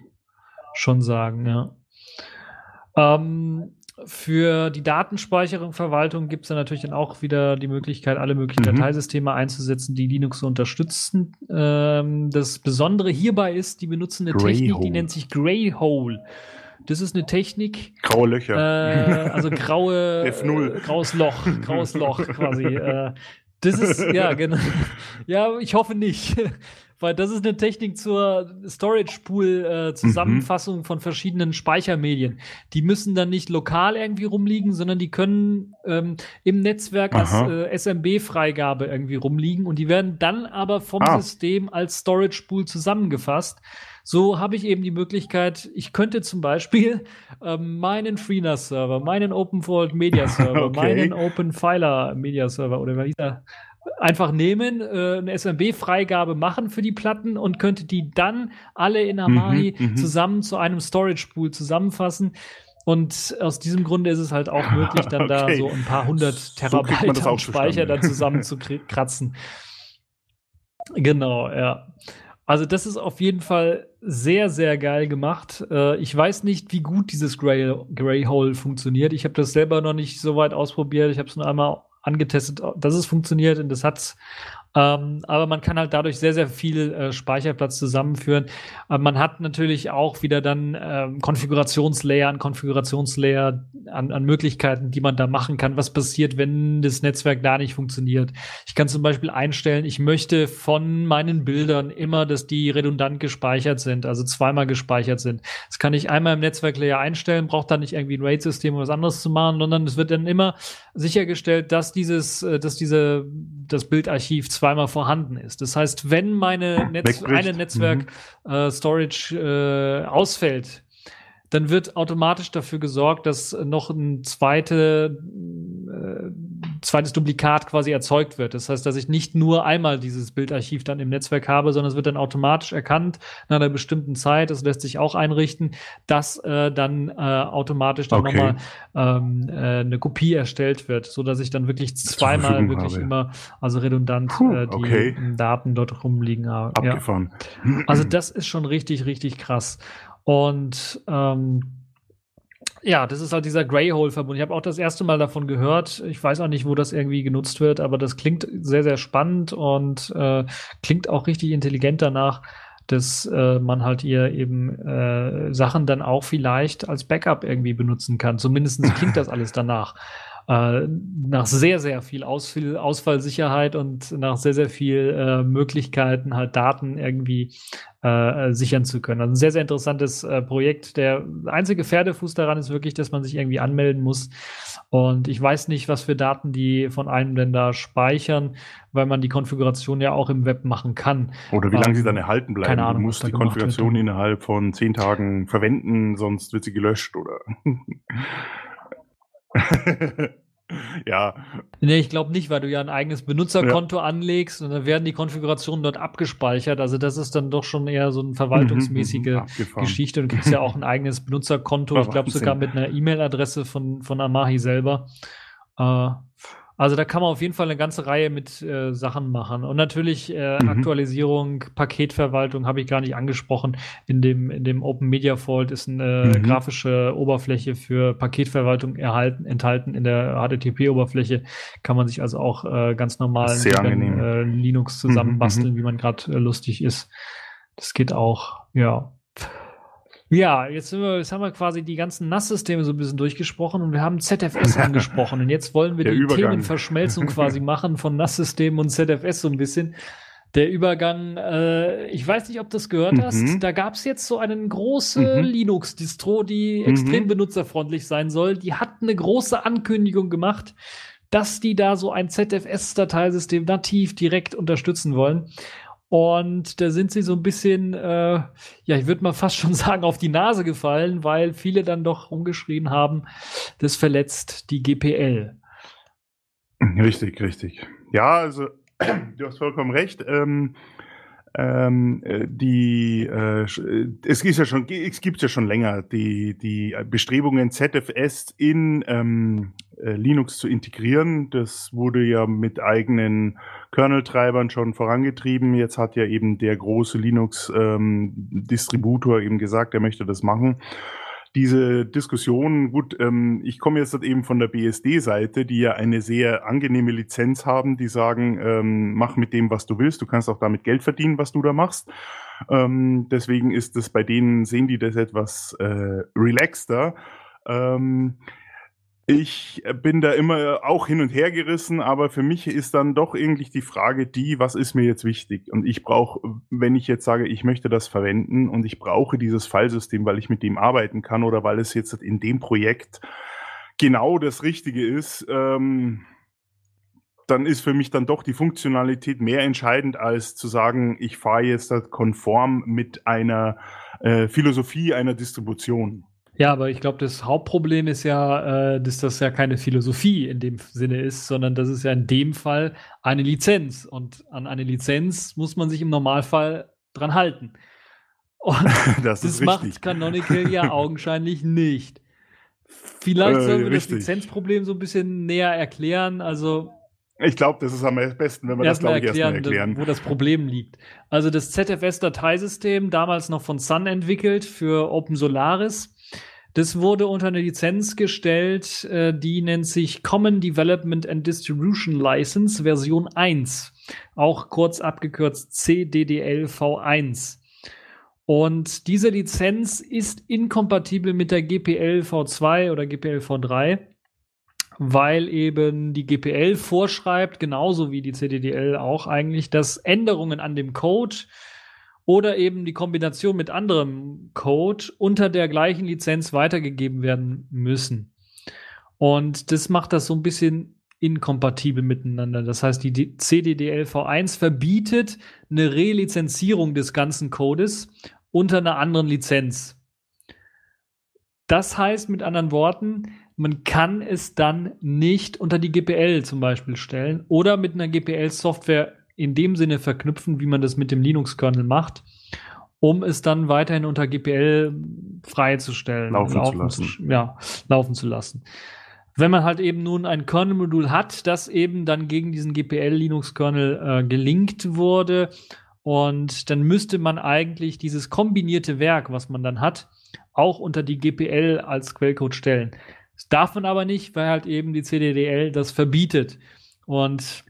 schon sagen, ja. Ähm, für die Datenspeicherung, Verwaltung gibt es dann natürlich dann auch wieder die Möglichkeit, alle möglichen Mhm. Dateisysteme einzusetzen, die Linux so unterstützen. Ähm, das Besondere hierbei ist, die benutzen eine Technik, die Greyhole. nennt sich Greyhole. Das ist eine Technik, Graue Löcher. äh, also graue, F0. äh, graues Loch, graues Loch quasi. Äh, das ist, ja, genau. Ja, ich hoffe nicht. Weil das ist eine Technik zur Storage-Pool-Zusammenfassung von verschiedenen Speichermedien. Die müssen dann nicht lokal irgendwie rumliegen, sondern die können ähm, im Netzwerk als Aha. äh, SMB-Freigabe irgendwie rumliegen und die werden dann aber vom Ah. System als Storage-Pool zusammengefasst. So habe ich eben die Möglichkeit, ich könnte zum Beispiel ähm, meinen FreeNAS-Server, meinen OpenVault Media-Server, Okay. meinen OpenFiler Media-Server oder wie hieß er, einfach nehmen, äh, eine SMB-Freigabe machen für die Platten und könnte die dann alle in Amahi Mhm, mhm. zusammen zu einem Storage-Pool zusammenfassen. Und aus diesem Grunde ist es halt auch möglich, dann da Okay. so ein paar hundert So Terabyte auch Speicher dann zusammen zu kri- kratzen. Genau, ja. Also das ist auf jeden Fall sehr, sehr geil gemacht. Äh, ich weiß nicht, wie gut dieses Gray, Gray Hole funktioniert. Ich habe das selber noch nicht so weit ausprobiert. Ich habe es nur einmal angetestet, dass es funktioniert und das hat ähm, aber man kann halt dadurch sehr, sehr viel äh, Speicherplatz zusammenführen. Aber man hat natürlich auch wieder dann ähm, Konfigurationslayer an Konfigurationslayer an, an Möglichkeiten, die man da machen kann. Was passiert, wenn das Netzwerk da nicht funktioniert? Ich kann zum Beispiel einstellen, ich möchte von meinen Bildern immer, dass die redundant gespeichert sind, also zweimal gespeichert sind. Das kann ich einmal im Netzwerklayer einstellen, braucht dann nicht irgendwie ein RAID-System oder was anderes zu machen, sondern es wird dann immer sichergestellt, dass dieses, äh, dass diese, das Bildarchiv zweimal vorhanden ist. Das heißt, wenn meine Netz eine Netzwerk mhm. äh, Storage äh, ausfällt, dann wird automatisch dafür gesorgt, dass noch ein zweite, äh, zweites Duplikat quasi erzeugt wird. Das heißt, dass ich nicht nur einmal dieses Bildarchiv dann im Netzwerk habe, sondern es wird dann automatisch erkannt nach einer bestimmten Zeit, das lässt sich auch einrichten, dass äh, dann äh, automatisch dann okay. nochmal ähm, äh, eine Kopie erstellt wird, so dass ich dann wirklich zweimal wirklich habe. immer, also redundant Puh, äh, die okay. Daten dort rumliegen habe. Abgefahren. Ja. Also das ist schon richtig, richtig krass. Und ähm, ja, das ist halt dieser Greyhole-Verbund. Ich habe auch das erste Mal davon gehört. Ich weiß auch nicht, wo das irgendwie genutzt wird, aber das klingt sehr, sehr spannend und äh, klingt auch richtig intelligent danach, dass äh, man halt hier eben äh, Sachen dann auch vielleicht als Backup irgendwie benutzen kann. Zumindest klingt das alles danach. Äh, nach sehr, sehr viel Ausfall, Ausfallsicherheit und nach sehr, sehr viel äh, Möglichkeiten, halt Daten irgendwie äh, sichern zu können. Also ein sehr, sehr interessantes äh, Projekt. Der einzige Pferdefuß daran ist wirklich, dass man sich irgendwie anmelden muss. Und ich weiß nicht, was für Daten die von einem denn da speichern, weil man die Konfiguration ja auch im Web machen kann. Oder wie lange ähm, sie dann erhalten bleiben. Keine Ahnung, du musst die Konfiguration innerhalb von zehn Tagen verwenden, sonst wird sie gelöscht oder. ja. Nee, ich glaube nicht, weil du ja ein eigenes Benutzerkonto ja. anlegst und dann werden die Konfigurationen dort abgespeichert. Also das ist dann doch schon eher so eine verwaltungsmäßige mhm, mhm Geschichte. Und kriegst ja auch ein eigenes Benutzerkonto, ich glaube sogar mit einer E-Mail-Adresse von, von Amahi selber. Äh, also da kann man auf jeden Fall eine ganze Reihe mit äh, Sachen machen. Und natürlich äh, mhm. Aktualisierung, Paketverwaltung habe ich gar nicht angesprochen. In dem, in dem Open Media Vault ist eine mhm. grafische Oberfläche für Paketverwaltung erhalten, enthalten. In der HTTP-Oberfläche kann man sich also auch äh, ganz normal mit äh, Linux zusammenbasteln, mhm. wie man gerade äh, lustig ist. Das geht auch, ja. Ja, jetzt, wir, jetzt, haben wir quasi die ganzen NAS-Systeme so ein bisschen durchgesprochen und wir haben ZFS angesprochen. Und jetzt wollen wir Der die Übergang. Themenverschmelzung quasi machen von NAS-Systemen und ZFS so ein bisschen. Der Übergang, äh, ich weiß nicht, ob du das gehört mhm. hast, da gab es jetzt so eine große mhm. Linux-Distro, die mhm. extrem benutzerfreundlich sein soll. Die hat eine große Ankündigung gemacht, dass die da so ein ZFS-Dateisystem nativ direkt unterstützen wollen. Und da sind sie so ein bisschen, äh, ja, ich würde mal fast schon sagen, auf die Nase gefallen, weil viele dann doch rumgeschrien haben, das verletzt die GPL. Richtig, richtig. Ja, also du hast vollkommen recht. Ähm, ähm, äh, die äh, es ist ja schon es gibt ja schon länger die die Bestrebungen ZFS in ähm, äh, Linux zu integrieren. Das wurde ja mit eigenen Kernel-Treibern schon vorangetrieben. Jetzt hat ja eben der große Linux-Distributor ähm, eben gesagt, er möchte das machen. Diese Diskussion, gut, ähm, ich komme jetzt eben von der BSD-Seite, die ja eine sehr angenehme Lizenz haben, die sagen, ähm, mach mit dem, was du willst, du kannst auch damit Geld verdienen, was du da machst. Ähm, deswegen ist das bei denen, sehen die das etwas äh, relaxter. Ähm, ich bin da immer auch hin und her gerissen, aber für mich ist dann doch irgendwie die Frage die, was ist mir jetzt wichtig? Und ich brauche, wenn ich jetzt sage, ich möchte das verwenden und ich brauche dieses Fallsystem, weil ich mit dem arbeiten kann oder weil es jetzt in dem Projekt genau das Richtige ist, ähm, dann ist für mich dann doch die Funktionalität mehr entscheidend, als zu sagen, ich fahre jetzt konform mit einer äh, Philosophie einer Distribution. Ja, aber ich glaube, das Hauptproblem ist ja, äh, dass das ja keine Philosophie in dem Sinne ist, sondern das ist ja in dem Fall eine Lizenz. Und an eine Lizenz muss man sich im Normalfall dran halten. Und das, das macht Canonical ja augenscheinlich nicht. Vielleicht äh, sollen wir richtig. das Lizenzproblem so ein bisschen näher erklären. Also Ich glaube, das ist am besten, wenn wir das, glaube ich, erstmal erklären, erklären. wo das Problem liegt. Also das ZFS-Dateisystem, damals noch von Sun entwickelt für Open Solaris, das wurde unter eine Lizenz gestellt, äh, die nennt sich Common Development and Distribution License Version 1, auch kurz abgekürzt CDDL V1. Und diese Lizenz ist inkompatibel mit der GPL V2 oder GPL V3, weil eben die GPL vorschreibt, genauso wie die CDDL auch eigentlich, dass Änderungen an dem Code oder eben die Kombination mit anderem Code unter der gleichen Lizenz weitergegeben werden müssen. Und das macht das so ein bisschen inkompatibel miteinander. Das heißt, die D- CDDL V1 verbietet eine Relizenzierung des ganzen Codes unter einer anderen Lizenz. Das heißt mit anderen Worten, man kann es dann nicht unter die GPL zum Beispiel stellen oder mit einer GPL-Software in dem Sinne verknüpfen, wie man das mit dem Linux-Kernel macht, um es dann weiterhin unter GPL freizustellen. Laufen zu lassen. ja, laufen zu lassen. Wenn man halt eben nun ein Kernel-Modul hat, das eben dann gegen diesen GPL-Linux-Kernel äh, gelinkt wurde, und dann müsste man eigentlich dieses kombinierte Werk, was man dann hat, auch unter die GPL als Quellcode stellen. Das darf man aber nicht, weil halt eben die CDDL das verbietet. Und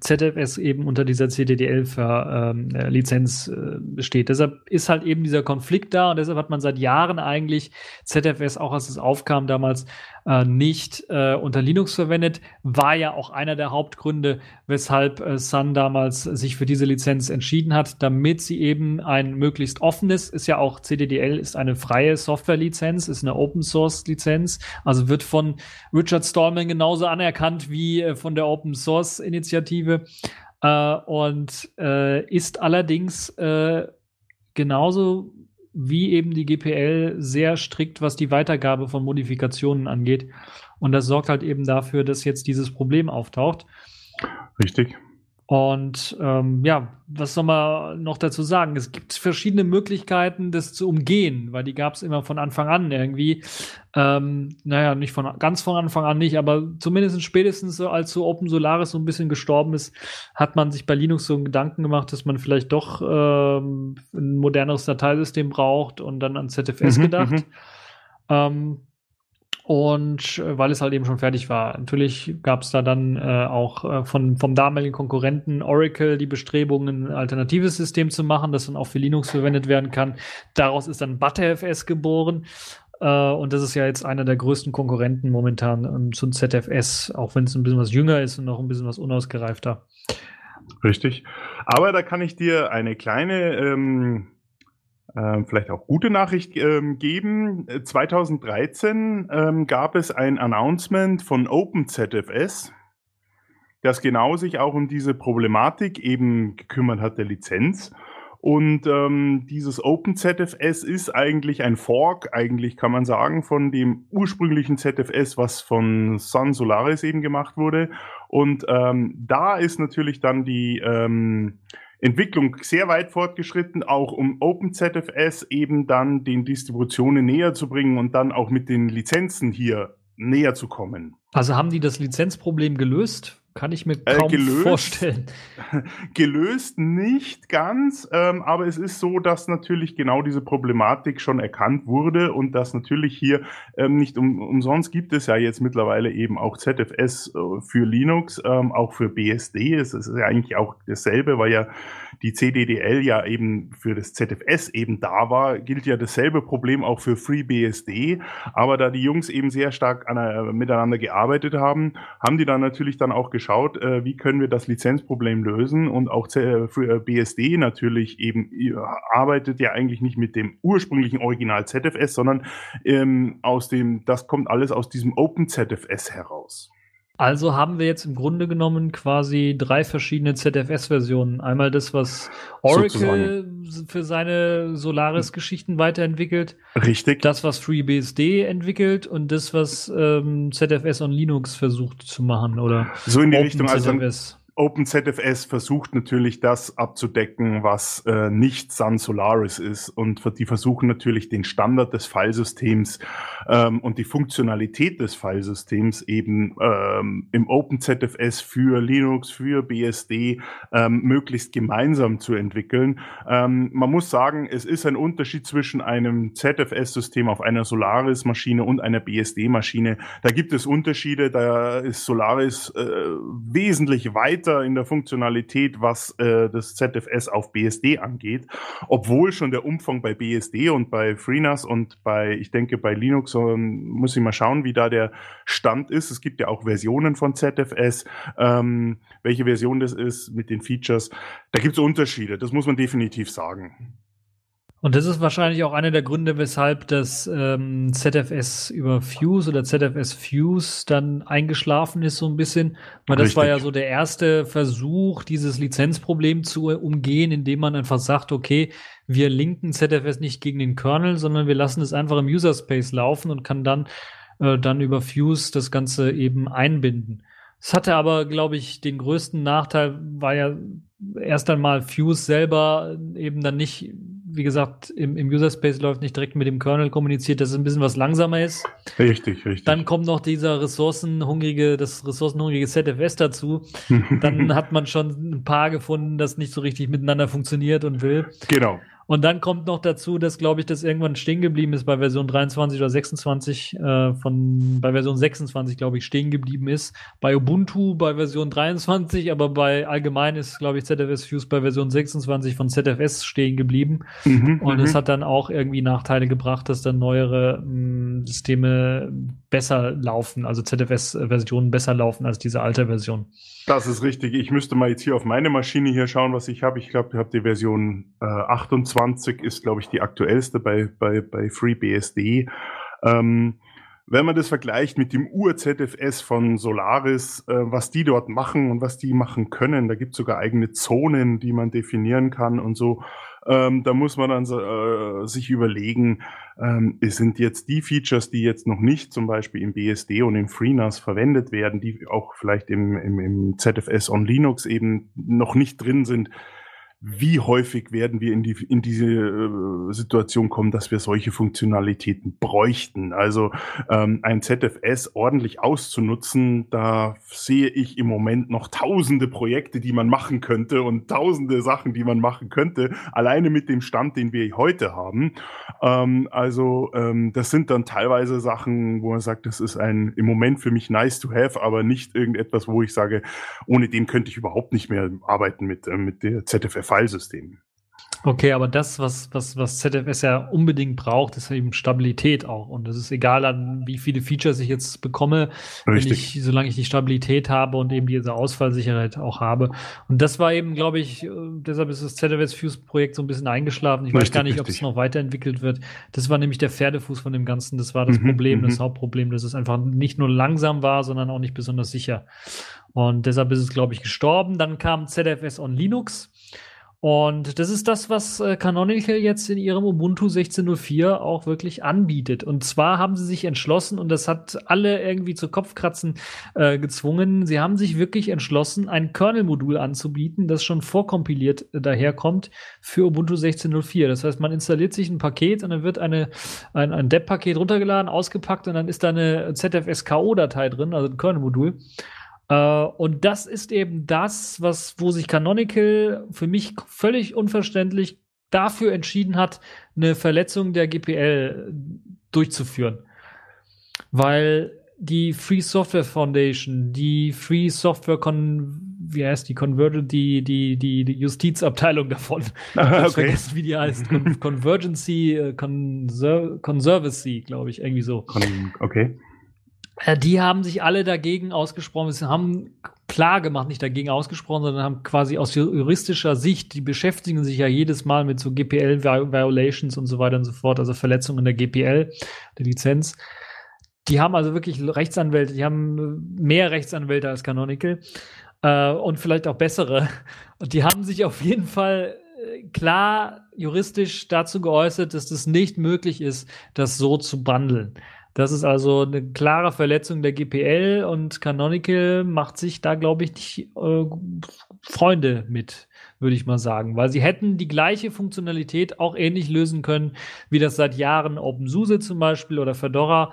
ZFS eben unter dieser CDDL-Lizenz äh, besteht. Deshalb ist halt eben dieser Konflikt da und deshalb hat man seit Jahren eigentlich ZFS, auch als es aufkam damals, äh, nicht äh, unter Linux verwendet. War ja auch einer der Hauptgründe, weshalb äh, Sun damals sich für diese Lizenz entschieden hat, damit sie eben ein möglichst offenes, ist ja auch CDDL, ist eine freie Software-Lizenz, ist eine Open-Source-Lizenz, also wird von Richard Stallman genauso anerkannt wie äh, von der Open-Source-Initiative äh, und äh, ist allerdings äh, genauso wie eben die GPL sehr strikt, was die Weitergabe von Modifikationen angeht. Und das sorgt halt eben dafür, dass jetzt dieses Problem auftaucht. Richtig. Und ähm, ja, was soll man noch dazu sagen? Es gibt verschiedene Möglichkeiten, das zu umgehen, weil die gab es immer von Anfang an irgendwie. Ähm, naja, nicht von ganz von Anfang an nicht, aber zumindest spätestens so, als so Open Solaris so ein bisschen gestorben ist, hat man sich bei Linux so einen Gedanken gemacht, dass man vielleicht doch ähm, ein moderneres Dateisystem braucht und dann an ZFS Mhm, gedacht. mhm. Ähm, und äh, weil es halt eben schon fertig war. Natürlich gab es da dann äh, auch äh, von, vom damaligen Konkurrenten Oracle die Bestrebungen, ein alternatives System zu machen, das dann auch für Linux verwendet werden kann. Daraus ist dann ButterFS geboren. Äh, und das ist ja jetzt einer der größten Konkurrenten momentan ähm, zum ZFS, auch wenn es ein bisschen was jünger ist und noch ein bisschen was unausgereifter. Richtig. Aber da kann ich dir eine kleine, ähm, ähm, vielleicht auch gute Nachricht ähm, geben. Äh, 2013 ähm, gab es ein Announcement von OpenZFS, das genau sich auch um diese Problematik eben gekümmert hat der Lizenz. Und ähm, dieses OpenZFS ist eigentlich ein Fork, eigentlich kann man sagen, von dem ursprünglichen ZFS, was von Sun Solaris eben gemacht wurde. Und ähm, da ist natürlich dann die ähm, Entwicklung sehr weit fortgeschritten, auch um OpenZFS eben dann den Distributionen näher zu bringen und dann auch mit den Lizenzen hier näher zu kommen. Also haben die das Lizenzproblem gelöst? Kann ich mir Äh, kaum gelöst? vorstellen. gelöst nicht ganz, ähm, aber es ist so, dass natürlich genau diese Problematik schon erkannt wurde und dass natürlich hier ähm, nicht um, umsonst gibt es ja jetzt mittlerweile eben auch ZFS äh, für Linux, ähm, auch für BSD. Es ist ja eigentlich auch dasselbe, weil ja die CDDL ja eben für das ZFS eben da war, gilt ja dasselbe Problem auch für FreeBSD. Aber da die Jungs eben sehr stark an, äh, miteinander gearbeitet haben, haben die dann natürlich dann auch geschaut, äh, wie können wir das Lizenzproblem lösen und auch Z- für äh, BSD natürlich eben äh, arbeitet ja eigentlich nicht mit dem ursprünglichen Original ZFS, sondern ähm, aus dem, das kommt alles aus diesem Open ZFS heraus. Also haben wir jetzt im Grunde genommen quasi drei verschiedene ZFS-Versionen. Einmal das, was Oracle für seine Solaris-Geschichten weiterentwickelt, Richtig. das, was FreeBSD entwickelt und das, was ähm, ZFS on Linux versucht zu machen oder so in die Open Richtung. Also ZFS. OpenZFS versucht natürlich das abzudecken, was äh, nicht Sun Solaris ist. Und die versuchen natürlich den Standard des Filesystems ähm, und die Funktionalität des Filesystems eben ähm, im OpenZFS für Linux, für BSD ähm, möglichst gemeinsam zu entwickeln. Ähm, man muss sagen, es ist ein Unterschied zwischen einem ZFS-System auf einer Solaris-Maschine und einer BSD-Maschine. Da gibt es Unterschiede. Da ist Solaris äh, wesentlich weiter weiter in der Funktionalität, was äh, das ZFS auf BSD angeht, obwohl schon der Umfang bei BSD und bei FreeNAS und bei, ich denke, bei Linux, ähm, muss ich mal schauen, wie da der Stand ist. Es gibt ja auch Versionen von ZFS, ähm, welche Version das ist mit den Features. Da gibt es Unterschiede, das muss man definitiv sagen. Und das ist wahrscheinlich auch einer der Gründe, weshalb das ähm, ZFS über Fuse oder ZFS Fuse dann eingeschlafen ist so ein bisschen. Weil das Richtig. war ja so der erste Versuch, dieses Lizenzproblem zu umgehen, indem man einfach sagt, okay, wir linken ZFS nicht gegen den Kernel, sondern wir lassen es einfach im User Space laufen und kann dann, äh, dann über Fuse das Ganze eben einbinden. Es hatte aber, glaube ich, den größten Nachteil, war ja erst einmal Fuse selber eben dann nicht wie gesagt, im, im User Space läuft nicht direkt mit dem Kernel kommuniziert, dass es ein bisschen was langsamer ist. Richtig, richtig. Dann kommt noch dieser ressourcenhungrige, das ressourcenhungrige ZFS dazu. Dann hat man schon ein paar gefunden, das nicht so richtig miteinander funktioniert und will. Genau. Und dann kommt noch dazu, dass, glaube ich, das irgendwann stehen geblieben ist bei Version 23 oder 26, äh, von, bei Version 26, glaube ich, stehen geblieben ist. Bei Ubuntu bei Version 23, aber bei allgemein ist, glaube ich, ZFS Fuse bei Version 26 von ZFS stehen geblieben. Mhm, und es mhm. hat dann auch irgendwie Nachteile gebracht, dass dann neuere mh, hm, Systeme besser laufen, also ZFS-Versionen besser laufen als diese alte Version. Das ist richtig. Ich müsste mal jetzt hier auf meine Maschine hier schauen, was ich habe. Ich glaube, ich habe die Version äh, 28 ist, glaube ich, die aktuellste bei, bei, bei FreeBSD. Ähm, wenn man das vergleicht mit dem Ur-ZFS von Solaris, äh, was die dort machen und was die machen können, da gibt es sogar eigene Zonen, die man definieren kann und so. Ähm, da muss man dann äh, sich überlegen, ähm, sind jetzt die Features, die jetzt noch nicht zum Beispiel im BSD und im FreeNAS verwendet werden, die auch vielleicht im, im, im ZFS on Linux eben noch nicht drin sind, wie häufig werden wir in, die, in diese äh, Situation kommen, dass wir solche Funktionalitäten bräuchten. Also ähm, ein ZFS ordentlich auszunutzen, da sehe ich im Moment noch tausende Projekte, die man machen könnte und tausende Sachen, die man machen könnte, alleine mit dem Stand, den wir heute haben. Ähm, also ähm, das sind dann teilweise Sachen, wo man sagt, das ist ein im Moment für mich nice to have, aber nicht irgendetwas, wo ich sage, ohne dem könnte ich überhaupt nicht mehr arbeiten mit, äh, mit der ZFF Filesystem. Okay, aber das, was, was, was ZFS ja unbedingt braucht, ist eben Stabilität auch. Und es ist egal, an wie viele Features ich jetzt bekomme, wenn ich, solange ich die Stabilität habe und eben diese Ausfallsicherheit auch habe. Und das war eben, glaube ich, äh, deshalb ist das ZFS Fuse Projekt so ein bisschen eingeschlafen. Ich richtig, weiß gar nicht, ob es noch weiterentwickelt wird. Das war nämlich der Pferdefuß von dem Ganzen. Das war das mhm, Problem, das mhm. Hauptproblem, dass es einfach nicht nur langsam war, sondern auch nicht besonders sicher. Und deshalb ist es, glaube ich, gestorben. Dann kam ZFS on Linux. Und das ist das, was äh, Canonical jetzt in ihrem Ubuntu 16.04 auch wirklich anbietet. Und zwar haben sie sich entschlossen, und das hat alle irgendwie zu Kopfkratzen äh, gezwungen, sie haben sich wirklich entschlossen, ein Kernel-Modul anzubieten, das schon vorkompiliert äh, daherkommt für Ubuntu 16.04. Das heißt, man installiert sich ein Paket und dann wird eine, ein, ein DEP-Paket runtergeladen, ausgepackt und dann ist da eine ZFS-KO-Datei drin, also ein Kernel-Modul. Uh, und das ist eben das, was, wo sich Canonical für mich völlig unverständlich dafür entschieden hat, eine Verletzung der GPL durchzuführen. Weil die Free Software Foundation, die Free Software Con, wie heißt die, Convergent, die, die, die, die Justizabteilung davon. Ich okay. vergessen, wie die heißt. Con Convergency, äh, Conser Conservancy, glaube ich, irgendwie so. Okay. Äh, die haben sich alle dagegen ausgesprochen, sie haben klar gemacht, nicht dagegen ausgesprochen, sondern haben quasi aus juristischer Sicht, die beschäftigen sich ja jedes Mal mit so GPL-Violations und so weiter und so fort, also Verletzungen der GPL, der Lizenz. Die haben also wirklich Rechtsanwälte, die haben mehr Rechtsanwälte als Canonical äh, und vielleicht auch bessere. Und die haben sich auf jeden Fall äh, klar juristisch dazu geäußert, dass es das nicht möglich ist, das so zu bundeln Das ist also eine klare Verletzung der GPL und Canonical macht sich da, glaube ich, nicht äh, Freunde mit, würde ich mal sagen, weil sie hätten die gleiche Funktionalität auch ähnlich lösen können, wie das seit Jahren OpenSUSE zum Beispiel oder Fedora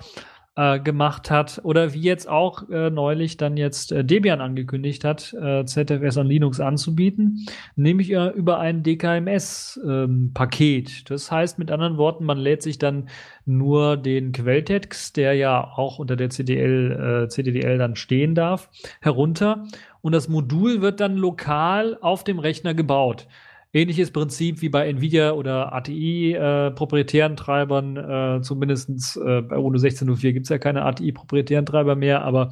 äh, gemacht hat oder wie jetzt auch äh, neulich dann jetzt äh, Debian angekündigt hat, äh, ZFS an Linux anzubieten, nämlich äh, über ein DKMS-Paket. Ähm, das heißt mit anderen Worten, man lädt sich dann nur den Quelltext, der ja auch unter der CDL, äh, CDDL dann stehen darf, herunter und das Modul wird dann lokal auf dem Rechner gebaut. Ähnliches Prinzip wie bei Nvidia oder ATI äh, proprietären Treibern, äh, zumindest äh, bei UNO 16.04 gibt es ja keine ATI proprietären Treiber mehr, aber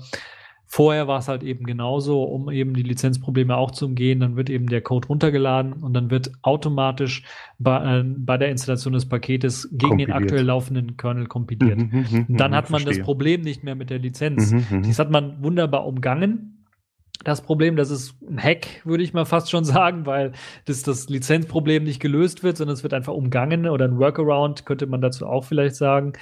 vorher war es halt eben genauso, um eben die Lizenzprobleme auch zu umgehen. Dann wird eben der Code runtergeladen und dann wird automatisch bei, äh, bei der Installation des Paketes gegen kompiliert. den aktuell laufenden Kernel kompiliert. Mhm, mh, mh, dann hat man verstehe. das Problem nicht mehr mit der Lizenz. Mhm, mh. Das hat man wunderbar umgangen das Problem, das ist ein Hack, würde ich mal fast schon sagen, weil das, das Lizenzproblem nicht gelöst wird, sondern es wird einfach umgangen oder ein Workaround, könnte man dazu auch vielleicht sagen.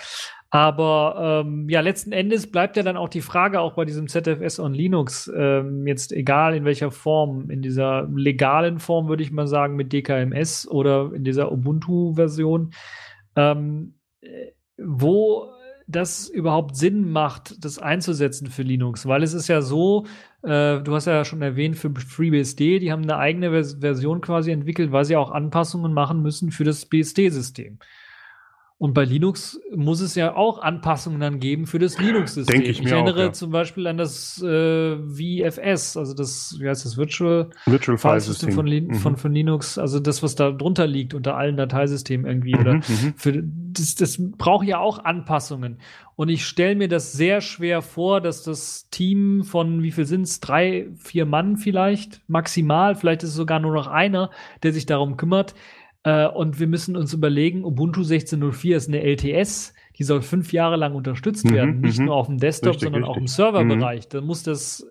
Aber ähm, ja, letzten Endes bleibt ja dann auch die Frage, auch bei diesem ZFS on Linux, ähm, jetzt egal in welcher Form, in dieser legalen Form würde ich mal sagen, mit DKMS oder in dieser Ubuntu-Version, ähm, äh, wo das überhaupt Sinn macht, das einzusetzen für Linux, weil es ist ja so, äh, du hast ja schon erwähnt, für FreeBSD, die haben eine eigene Vers Version quasi entwickelt, weil sie auch Anpassungen machen müssen für das BSD-System. Und bei Linux muss es ja auch Anpassungen dann geben für das Linux-System. Ich, ich, erinnere auch, ja. zum Beispiel an das äh, VFS, also das, wie heißt das, Virtual, Virtual File System von, mhm. von, von, Linux, also das, was da drunter liegt unter allen Dateisystemen irgendwie. Mhm, oder mhm. für, das, das braucht ja auch Anpassungen. Und ich stelle mir das sehr schwer vor, dass das Team von, wie viel sind es, drei, vier Mann vielleicht, maximal, vielleicht ist es sogar nur noch einer, der sich darum kümmert, äh, und wir müssen uns überlegen, Ubuntu 16.04 ist eine LTS, die soll fünf Jahre lang unterstützt mhm, werden. Nicht mhm. nur auf dem Desktop, richtig, sondern richtig. auch im Serverbereich. Mhm. Da muss das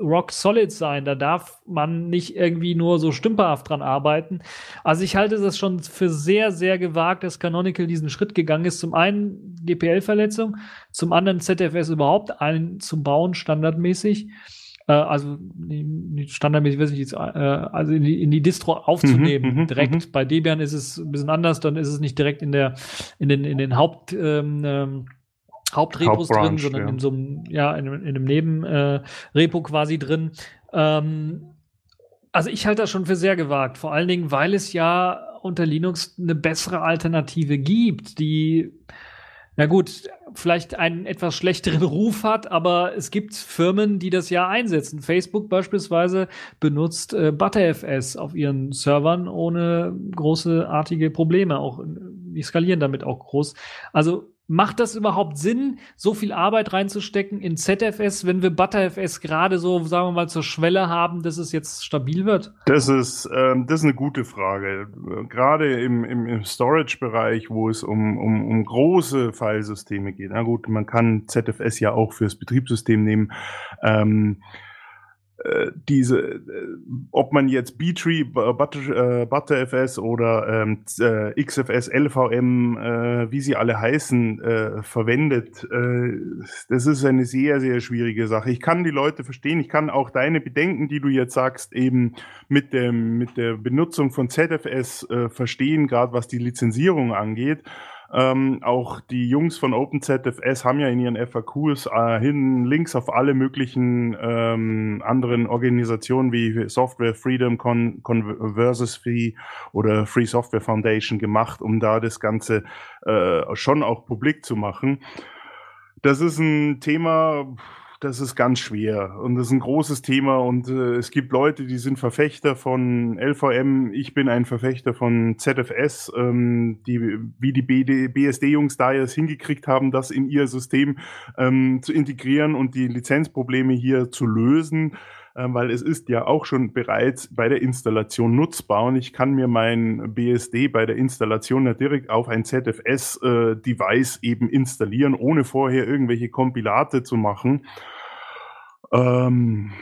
rock solid sein. Da darf man nicht irgendwie nur so stümperhaft dran arbeiten. Also ich halte das schon für sehr, sehr gewagt, dass Canonical diesen Schritt gegangen ist. Zum einen GPL-Verletzung, zum anderen ZFS überhaupt einzubauen, standardmäßig äh, also standardmäßig, weiß ich jetzt, äh, also in die, in die Distro aufzunehmen, mhm, mhm direkt. Mhm. Bei Debian ist es ein bisschen anders, dann ist es nicht direkt in der, in den, in den Haupt, ähm, ähm Hauptrepos drin, sondern ja. in so einem, ja, in, in einem Nebenrepo äh, quasi drin. Ähm, also ich halte das schon für sehr gewagt, vor allen Dingen, weil es ja unter Linux eine bessere Alternative gibt, die na gut, vielleicht einen etwas schlechteren Ruf hat, aber es gibt Firmen, die das ja einsetzen. Facebook beispielsweise benutzt äh, ButterFS auf ihren Servern ohne großartige Probleme. Auch die skalieren damit auch groß. Also Macht das überhaupt Sinn, so viel Arbeit reinzustecken in ZFS, wenn wir ButterFS gerade so, sagen wir mal, zur Schwelle haben, dass es jetzt stabil wird? Das ist, ähm, das ist eine gute Frage. Gerade im, im, im Storage-Bereich, wo es um, um, um große Filesysteme geht. Na gut, man kann ZFS ja auch fürs Betriebssystem nehmen. Ähm, äh, diese, äh, ob man jetzt B-Tree, Butter, äh, ButterFS oder ähm, äh, XFS, LVM, äh, wie sie alle heißen, äh, verwendet, äh, das ist eine sehr, sehr schwierige Sache. Ich kann die Leute verstehen, ich kann auch deine Bedenken, die du jetzt sagst, eben mit, dem, mit der Benutzung von ZFS äh, verstehen, gerade was die Lizenzierung angeht. Ähm, auch die Jungs von OpenZFS haben ja in ihren FAQs äh, hin Links auf alle möglichen ähm, anderen Organisationen wie Software Freedom, Con Conversus Free oder Free Software Foundation gemacht, um da das Ganze äh, schon auch publik zu machen. Das ist ein Thema, das ist ganz schwer. Und das ist ein großes Thema. Und äh, es gibt Leute, die sind Verfechter von LVM, ich bin ein Verfechter von ZFS, ähm, die wie die BSD-Jungs da jetzt hingekriegt haben, das in ihr System ähm, zu integrieren und die Lizenzprobleme hier zu lösen weil es ist ja auch schon bereits bei der Installation nutzbar und ich kann mir mein BSD bei der Installation ja direkt auf ein ZFS-Device äh, eben installieren, ohne vorher irgendwelche Kompilate zu machen. Ähm,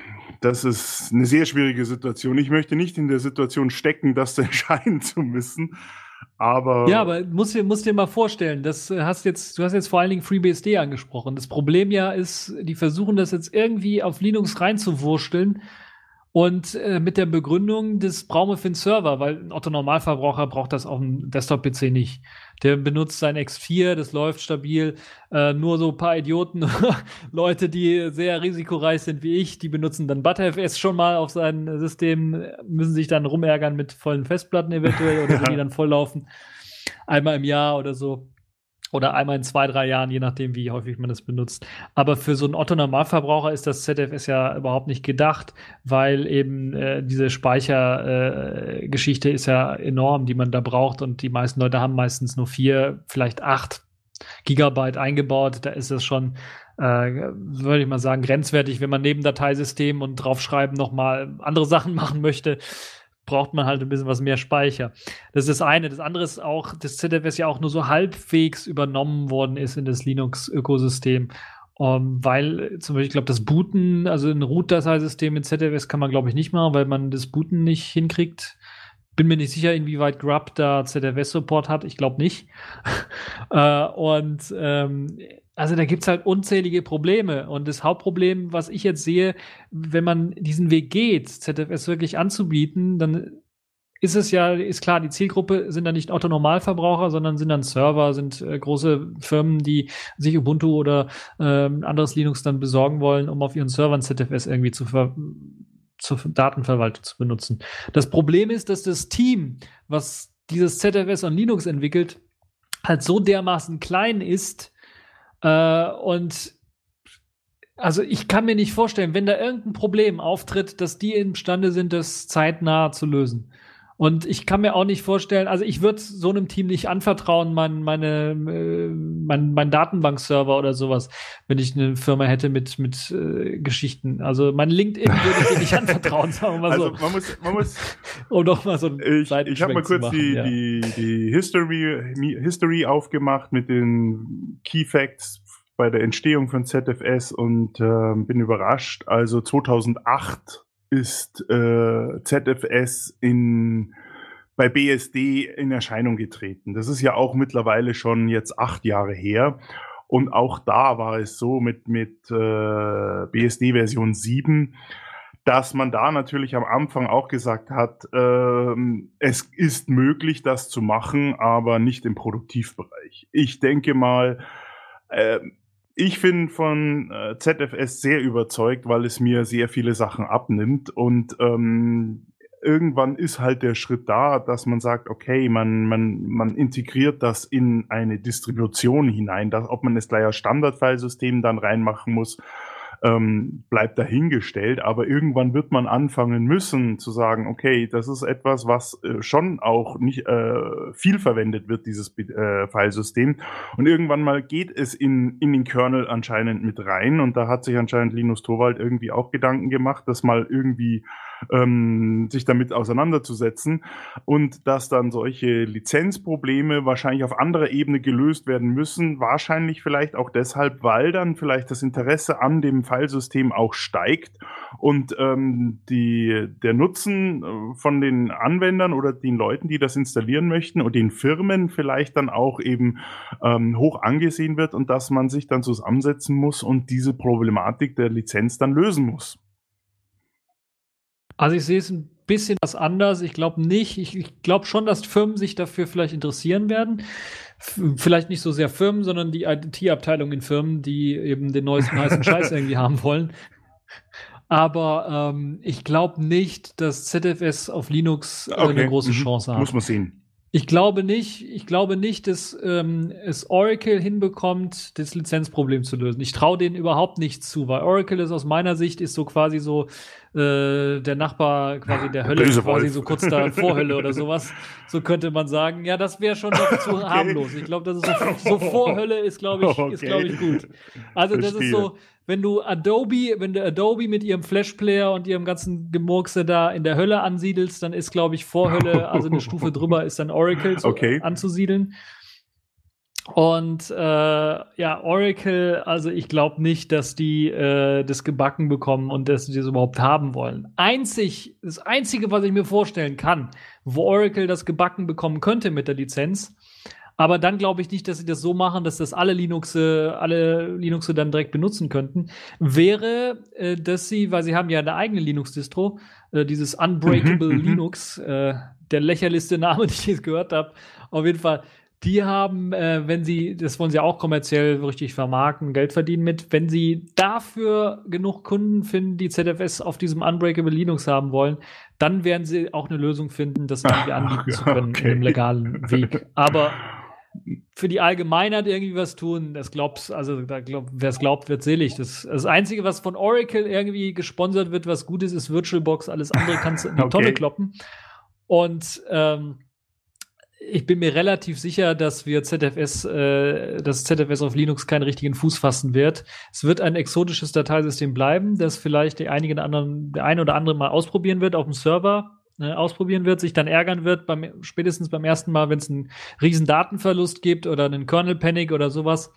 das ist eine sehr schwierige Situation. Ich möchte nicht in der Situation stecken, das entscheiden zu müssen. Aber Ja, aber musst dir, musst dir mal vorstellen, das äh, hast jetzt, du hast jetzt vor allen Dingen FreeBSD angesprochen. Das Problem ja ist, die versuchen das jetzt irgendwie auf Linux reinzuwursteln und äh, mit der Begründung, das brauchen wir für den Server, weil ein Otto Normalverbraucher braucht das auf dem Desktop-PC nicht. Der benutzt sein X4, das läuft stabil. Äh, nur so ein paar Idioten, Leute, die sehr risikoreich sind wie ich, die benutzen dann ButterFS schon mal auf sein System, müssen sich dann rumärgern mit vollen Festplatten eventuell oder wenn die dann volllaufen. Einmal im Jahr oder so. Oder einmal in zwei, drei Jahren, je nachdem, wie häufig man das benutzt. Aber für so einen Otto-Normalverbraucher ist das ZFS ja überhaupt nicht gedacht, weil eben äh, diese Speichergeschichte äh, ist ja enorm, die man da braucht. Und die meisten Leute haben meistens nur vier, vielleicht acht Gigabyte eingebaut. Da ist es schon, äh, würde ich mal sagen, grenzwertig, wenn man neben Dateisystem und draufschreiben nochmal andere Sachen machen möchte braucht man halt ein bisschen was mehr Speicher. Das ist das eine. Das andere ist auch, dass ZFS ja auch nur so halbwegs übernommen worden ist in das Linux-Ökosystem. Um, weil zum Beispiel, ich glaube, das Booten, also ein Root-Dateisystem in ZFS kann man, glaube ich, nicht machen, weil man das Booten nicht hinkriegt. Bin mir nicht sicher, inwieweit Grub da ZFS-Support hat. Ich glaube nicht. äh, und ähm, also da gibt es halt unzählige Probleme. Und das Hauptproblem, was ich jetzt sehe, wenn man diesen Weg geht, ZFS wirklich anzubieten, dann ist es ja, ist klar, die Zielgruppe sind dann nicht Autonormalverbraucher, sondern sind dann Server, sind äh, große Firmen, die sich Ubuntu oder äh, anderes Linux dann besorgen wollen, um auf ihren Servern ZFS irgendwie zu ver zur Datenverwaltung zu benutzen. Das Problem ist, dass das Team, was dieses ZFS an Linux entwickelt, halt so dermaßen klein ist, äh, und also ich kann mir nicht vorstellen, wenn da irgendein Problem auftritt, dass die imstande sind, das zeitnah zu lösen. Und ich kann mir auch nicht vorstellen, also ich würde so einem Team nicht anvertrauen, mein, meine, äh, mein, mein Datenbankserver oder sowas, wenn ich eine Firma hätte mit, mit äh, Geschichten. Also mein LinkedIn würde ich dir nicht anvertrauen, sagen wir mal also so. man muss, man muss um doch mal so einen ich, ich habe mal kurz machen, die, ja. die, die History, History aufgemacht mit den Key Facts bei der Entstehung von ZFS und äh, bin überrascht. Also 2008 ist äh, ZFS in bei BSD in Erscheinung getreten. Das ist ja auch mittlerweile schon jetzt acht Jahre her. Und auch da war es so mit, mit äh, BSD Version 7, dass man da natürlich am Anfang auch gesagt hat, ähm, es ist möglich, das zu machen, aber nicht im Produktivbereich. Ich denke mal, ähm, ich bin von äh, ZFS sehr überzeugt, weil es mir sehr viele Sachen abnimmt und ähm, irgendwann ist halt der Schritt da, dass man sagt, okay, man, man, man integriert das in eine Distribution hinein, dass, ob man es gleich als Standardfilesystem dann reinmachen muss, ähm, bleibt dahingestellt, aber irgendwann wird man anfangen müssen zu sagen, okay, das ist etwas, was äh, schon auch nicht äh, viel verwendet wird, dieses äh, Filesystem. Und irgendwann mal geht es in, in den Kernel anscheinend mit rein und da hat sich anscheinend Linus Torvald irgendwie auch Gedanken gemacht, das mal irgendwie ähm, sich damit auseinanderzusetzen und dass dann solche Lizenzprobleme wahrscheinlich auf anderer Ebene gelöst werden müssen. Wahrscheinlich vielleicht auch deshalb, weil dann vielleicht das Interesse an dem Filesystem auch steigt und ähm, die, der Nutzen äh, von den Anwendern oder den Leuten, die das installieren möchten und den Firmen vielleicht dann auch eben ähm, hoch angesehen wird und dass man sich dann zusammensetzen muss und diese Problematik der Lizenz dann lösen muss. Also ich sehe es ein bisschen was anders. Ich glaube nicht. Ich, ich glaube schon, dass Firmen sich dafür vielleicht interessieren werden. F vielleicht nicht so sehr Firmen, sondern die IT-Abteilung in Firmen, die eben den neuesten heißen Scheiß irgendwie haben wollen. Aber ähm, ich glaube nicht, dass ZFS auf Linux äh, eine große mhm. Chance hat. Muss man sehen. Ich glaube nicht, ich glaube nicht, dass ähm, es Oracle hinbekommt, das Lizenzproblem zu lösen. Ich traue denen überhaupt nichts zu, weil Oracle ist aus meiner Sicht ist so quasi so äh, der Nachbar quasi der Hölle, Böse quasi Wolf. so kurz da Vorhölle oder sowas. So könnte man sagen. Ja, das wäre schon noch zu harmlos. Ich glaube, das ist so, so Vorhölle ist, glaube ich, ist Okay. glaube ich gut. Also das ist Verstehe. so, wenn du Adobe, wenn du Adobe mit ihrem Flash Player und ihrem ganzen Gemurkse da in der Hölle ansiedelst, dann ist, glaube ich, Vorhölle, also eine Stufe drüber, ist dann Oracle zu, Okay. anzusiedeln. Und äh, ja, Oracle, also ich glaube nicht, dass die äh, das gebacken bekommen und dass sie das überhaupt haben wollen. Einzig, das Einzige, was ich mir vorstellen kann, wo Oracle das gebacken bekommen könnte mit der Lizenz, aber dann glaube ich nicht, dass sie das so machen, dass das alle Linuxe, alle Linuxe dann direkt benutzen könnten. Wäre, äh, dass sie, weil sie haben ja eine eigene Linux-Distro, äh, dieses Unbreakable Mhm, mhm. Linux, äh, der lächerlichste Name, den ich jetzt gehört habe. Auf jeden Fall, die haben, äh, wenn sie, das wollen sie auch kommerziell richtig vermarkten, Geld verdienen mit, wenn sie dafür genug Kunden finden, die ZFS auf diesem Unbreakable Linux haben wollen, dann werden sie auch eine Lösung finden, das irgendwie anbieten zu können okay. einem legalen Weg. Aber für die Allgemeinheit irgendwie was tun, das glaubst, also da glaub, wer es glaubt, wird selig. Das, das Einzige, was von Oracle irgendwie gesponsert wird, was gut ist, ist VirtualBox. Alles andere kannst du in die Okay. Tonne kloppen. Und ähm, ich bin mir relativ sicher, dass wir ZFS, äh, dass ZFS auf Linux keinen richtigen Fuß fassen wird. Es wird ein exotisches Dateisystem bleiben, das vielleicht die einigen anderen, der eine oder andere mal ausprobieren wird auf dem Server, äh, ausprobieren wird, sich dann ärgern wird, beim, spätestens beim ersten Mal, wenn es einen riesen Datenverlust gibt oder einen Kernel Panic oder sowas,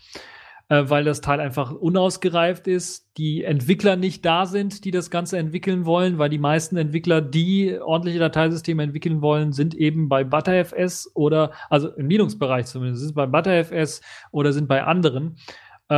äh, weil das Teil einfach unausgereift ist, die Entwickler nicht da sind, die das Ganze entwickeln wollen, weil die meisten Entwickler, die ordentliche Dateisysteme entwickeln wollen, sind eben bei ButterFS oder, also im Linux-Bereich zumindest, sind bei ButterFS oder sind bei anderen. Äh,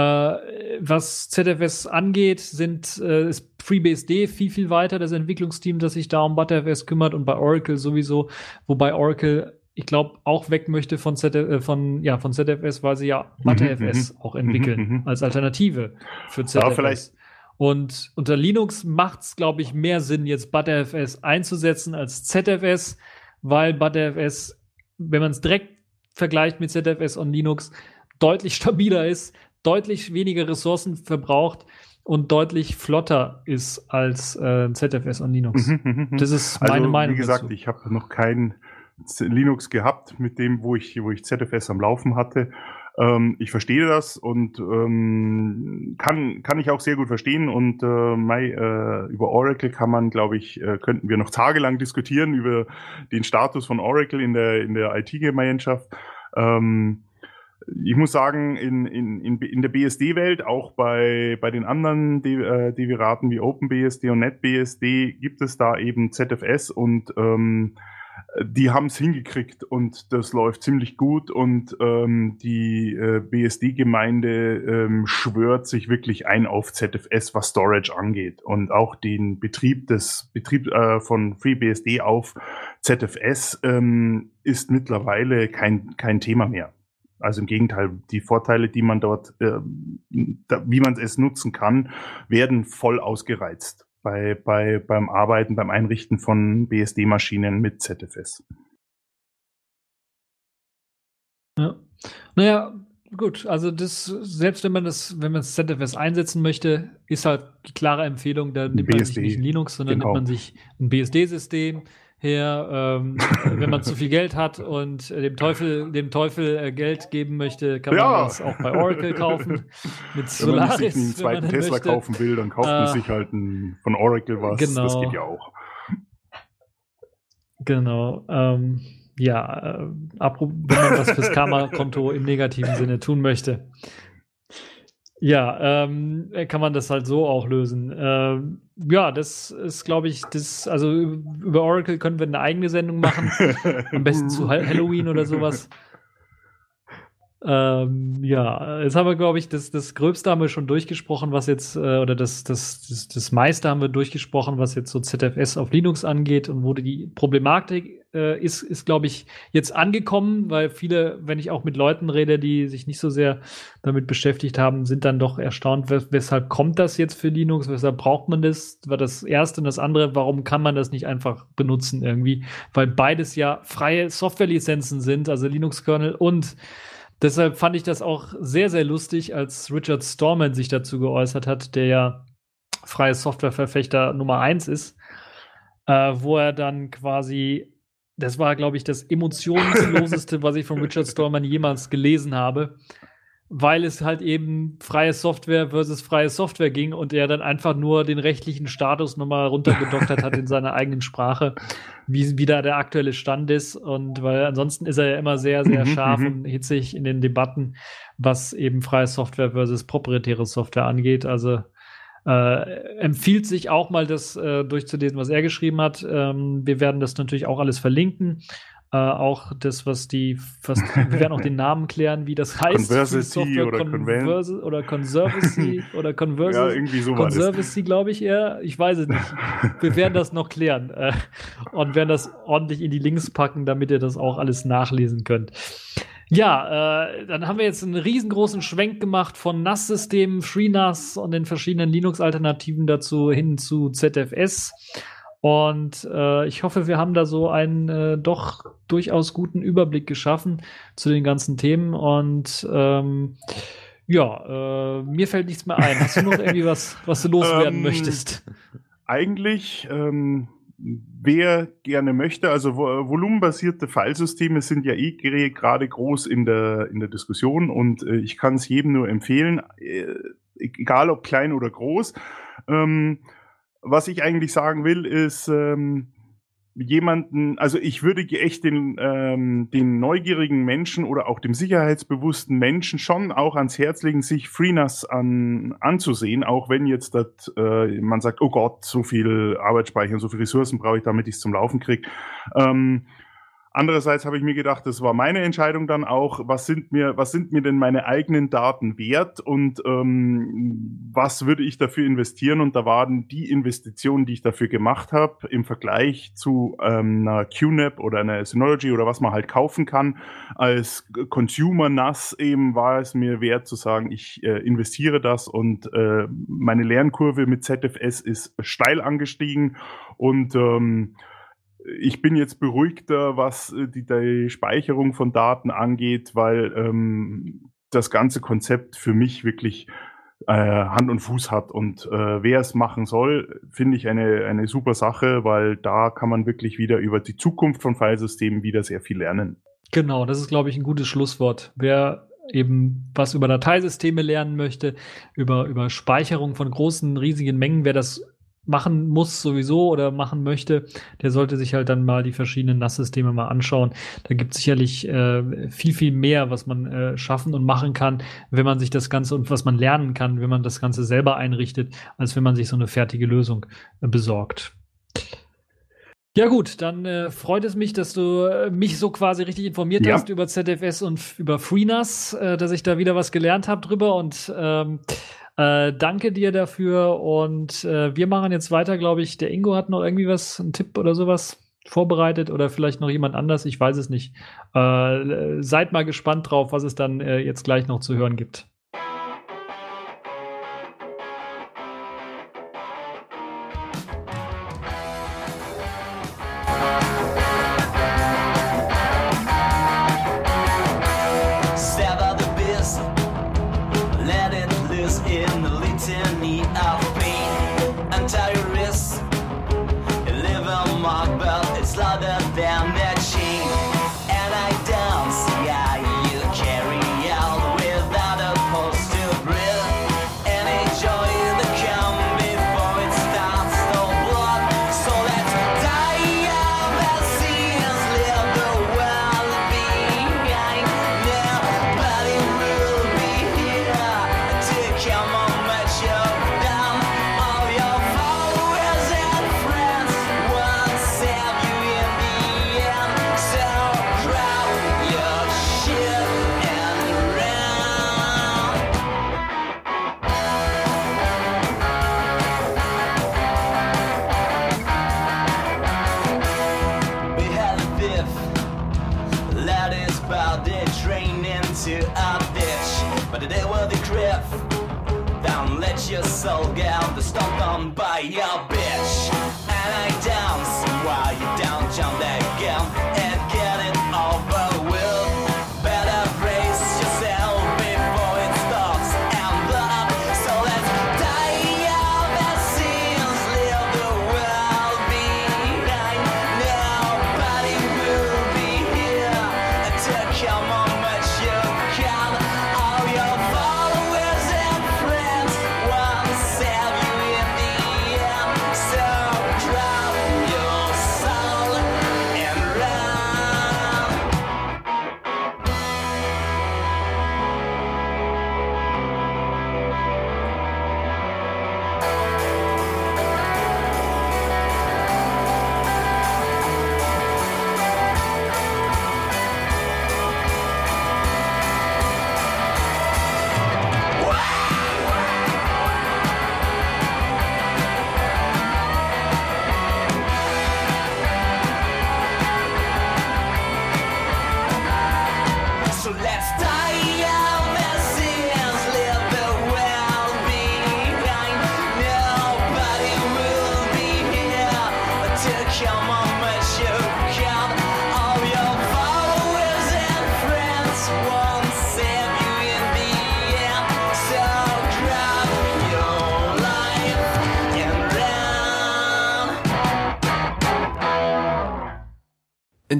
was ZFS angeht, sind, äh, ist FreeBSD viel, viel weiter, das Entwicklungsteam, das sich da um ButterFS kümmert und bei Oracle sowieso, wobei Oracle, ich glaube, auch weg möchte von, ZF, äh, von, ja, von ZFS, weil sie ja Mhm, ButterFS mhm. auch entwickeln Mhm, mhm. als Alternative für ZFS. vielleicht- Und unter Linux macht es, glaube ich, mehr Sinn, jetzt ButterFS einzusetzen als ZFS, weil ButterFS, wenn man es direkt vergleicht mit ZFS und Linux, deutlich stabiler ist, deutlich weniger Ressourcen verbraucht und deutlich flotter ist als äh, ZFS und Linux. Mhm, mhm, mhm. Das ist meine also, Meinung. Wie gesagt, dazu. ich habe noch kein Linux gehabt, mit dem, wo ich, wo ich ZFS am Laufen hatte. Ähm, ich verstehe das und ähm, kann, kann ich auch sehr gut verstehen. Und äh, Mai, äh, über Oracle kann man, glaube ich, äh, könnten wir noch tagelang diskutieren über den Status von Oracle in der, in der IT-Gemeinschaft. Ähm, ich muss sagen, in, in, in, in der BSD-Welt, auch bei, bei den anderen De äh, Deviraten wie OpenBSD und NetBSD, gibt es da eben ZFS und ähm, die haben es hingekriegt und das läuft ziemlich gut und ähm, die äh, BSD-Gemeinde ähm, schwört sich wirklich ein auf ZFS, was Storage angeht und auch den Betrieb des Betrieb äh, von FreeBSD auf ZFS ähm, ist mittlerweile kein kein Thema mehr. Also im Gegenteil, die Vorteile, die man dort, ähm, da, wie man es nutzen kann, werden voll ausgereizt bei, bei, beim Arbeiten, beim Einrichten von BSD-Maschinen mit ZFS. Ja. Naja, gut, also das, selbst wenn man das, wenn man das ZFS einsetzen möchte, ist halt die klare Empfehlung, da nimmt man sich BSD, nicht Linux, sondern genau. nimmt man sich ein BSD-System her, ähm, wenn man zu viel Geld hat und dem Teufel, dem Teufel äh, Geld geben möchte, kann Ja. man das auch bei Oracle kaufen. Mit Wenn man sich Solaris, einen man zweiten Tesla möchte. kaufen will, dann kauft man Äh, sich halt einen, von Oracle was. genau. Das geht ja auch. Genau. Ähm, ja, äh, wenn man was fürs Karma-Konto im negativen Sinne tun möchte. Ja, ähm, kann man das halt so auch lösen. Ähm, ja, das ist, glaube ich, das, also über Oracle können wir eine eigene Sendung machen. Am besten zu Ha- Halloween oder sowas. Ähm, ja, jetzt haben wir, glaube ich, das, das Gröbste haben wir schon durchgesprochen, was jetzt, äh, oder das, das, das, das meiste haben wir durchgesprochen, was jetzt so ZFS auf Linux angeht und wo die Problematik äh, ist, ist, glaube ich, jetzt angekommen, weil viele, wenn ich auch mit Leuten rede, die sich nicht so sehr damit beschäftigt haben, sind dann doch erstaunt, wes weshalb kommt das jetzt für Linux, weshalb braucht man das, war das erste und das andere, warum kann man das nicht einfach benutzen irgendwie, weil beides ja freie Softwarelizenzen sind, also Linux-Kernel und Deshalb fand ich das auch sehr, sehr lustig, als Richard Stallman sich dazu geäußert hat, der ja freie Softwareverfechter Nummer eins ist, äh, wo er dann quasi, das war, glaube ich, das emotionsloseste, was ich von Richard Stallman jemals gelesen habe, weil es halt eben freie Software versus freie Software ging und er dann einfach nur den rechtlichen Status nochmal runtergedoktert hat in seiner eigenen Sprache, wie, wie da der aktuelle Stand ist. Und weil ansonsten ist er ja immer sehr, sehr Mhm, scharf mhm. und hitzig in den Debatten, was eben freie Software versus proprietäre Software angeht. Also äh, empfiehlt sich auch mal das äh, durchzulesen, was er geschrieben hat. Ähm, wir werden das natürlich auch alles verlinken. Äh, auch das, was die, was, wir werden auch den Namen klären, wie das heißt. Conversity oder Converse oder Conservancy oder Converse. Ja, irgendwie so. Conservancy, glaube ich eher. Ich weiß es nicht. Wir werden das noch klären äh, und werden das ordentlich in die Links packen, damit ihr das auch alles nachlesen könnt. Ja, äh, dann haben wir jetzt einen riesengroßen Schwenk gemacht von NAS-Systemen, FreeNAS und den verschiedenen Linux-Alternativen dazu hin zu ZFS. Und äh, ich hoffe, wir haben da so einen äh, doch durchaus guten Überblick geschaffen zu den ganzen Themen. Und ähm, ja, äh, mir fällt nichts mehr ein. Hast du noch irgendwie was, was du loswerden Ähm, möchtest? Eigentlich, ähm, wer gerne möchte, also vo- volumenbasierte Filesysteme sind ja eh gerade groß in der, in der Diskussion und äh, ich kann es jedem nur empfehlen, äh, egal ob klein oder groß. Ähm, was ich eigentlich sagen will, ist, ähm, jemanden, also ich würde echt den, ähm, den neugierigen Menschen oder auch dem sicherheitsbewussten Menschen schon auch ans Herz legen, sich FreeNAS an, anzusehen, auch wenn jetzt das, äh, man sagt, oh Gott, so viel Arbeitsspeicher und so viele Ressourcen brauche ich, damit ich es zum Laufen kriege. Ähm, Andererseits habe ich mir gedacht, das war meine Entscheidung dann auch, was sind mir, was sind mir denn meine eigenen Daten wert und ähm, was würde ich dafür investieren? Und da waren die Investitionen, die ich dafür gemacht habe, im Vergleich zu ähm, einer QNAP oder einer Synology oder was man halt kaufen kann, als Consumer NAS eben war es mir wert zu sagen, ich äh, investiere das und äh, meine Lernkurve mit ZFS ist steil angestiegen und ähm, ich bin jetzt beruhigter, was äh, die, die Speicherung von Daten angeht, weil ähm, das ganze Konzept für mich wirklich äh, Hand und Fuß hat. Und äh, wer es machen soll, finde ich eine, eine super Sache, weil da kann man wirklich wieder über die Zukunft von Filesystemen wieder sehr viel lernen. Genau, das ist, glaube ich, ein gutes Schlusswort. Wer eben was über Dateisysteme lernen möchte, über, über Speicherung von großen, riesigen Mengen, wer das machen muss sowieso oder machen möchte, der sollte sich halt dann mal die verschiedenen NAS-Systeme mal anschauen. Da gibt es sicherlich äh, viel, viel mehr, was man äh, schaffen und machen kann, wenn man sich das Ganze und was man lernen kann, wenn man das Ganze selber einrichtet, als wenn man sich so eine fertige Lösung äh, besorgt. Ja gut, dann äh, freut es mich, dass du äh, mich so quasi richtig informiert Ja. hast über ZFS und über FreeNAS, äh, dass ich da wieder was gelernt habe drüber und ähm, äh, danke dir dafür und äh, wir machen jetzt weiter, glaube ich. Der Ingo hat noch irgendwie was, einen Tipp oder sowas vorbereitet oder vielleicht noch jemand anders, ich weiß es nicht. Äh, seid mal gespannt drauf, was es dann äh, jetzt gleich noch zu hören gibt.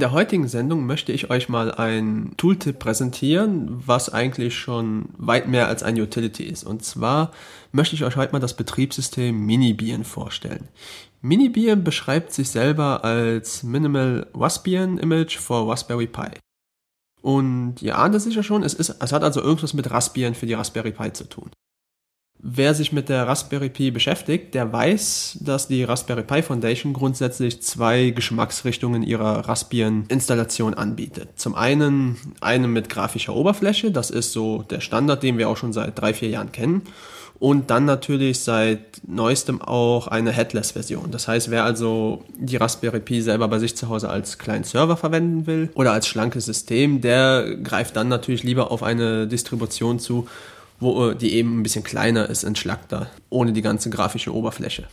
Der heutigen Sendung möchte ich euch mal ein Tooltip präsentieren, was eigentlich schon weit mehr als ein Utility ist. Und zwar möchte ich euch heute mal das Betriebssystem Minibian vorstellen. Minibian beschreibt sich selber als Minimal Waspian Image for Raspberry Pi. Und ihr ahnt es sicher schon, es, ist, es hat also irgendwas mit Raspbian für die Raspberry Pi zu tun. Wer sich mit der Raspberry Pi beschäftigt, der weiß, dass die Raspberry Pi Foundation grundsätzlich zwei Geschmacksrichtungen ihrer Raspbian-Installation anbietet. Zum einen eine mit grafischer Oberfläche, das ist so der Standard, den wir auch schon seit drei, vier Jahren kennen. Und dann natürlich seit neuestem auch eine Headless-Version. Das heißt, wer also die Raspberry Pi selber bei sich zu Hause als kleinen Server verwenden will oder als schlankes System, der greift dann natürlich lieber auf eine Distribution zu, wo äh, die eben ein bisschen kleiner ist, entschlackter, ohne die ganze grafische Oberfläche.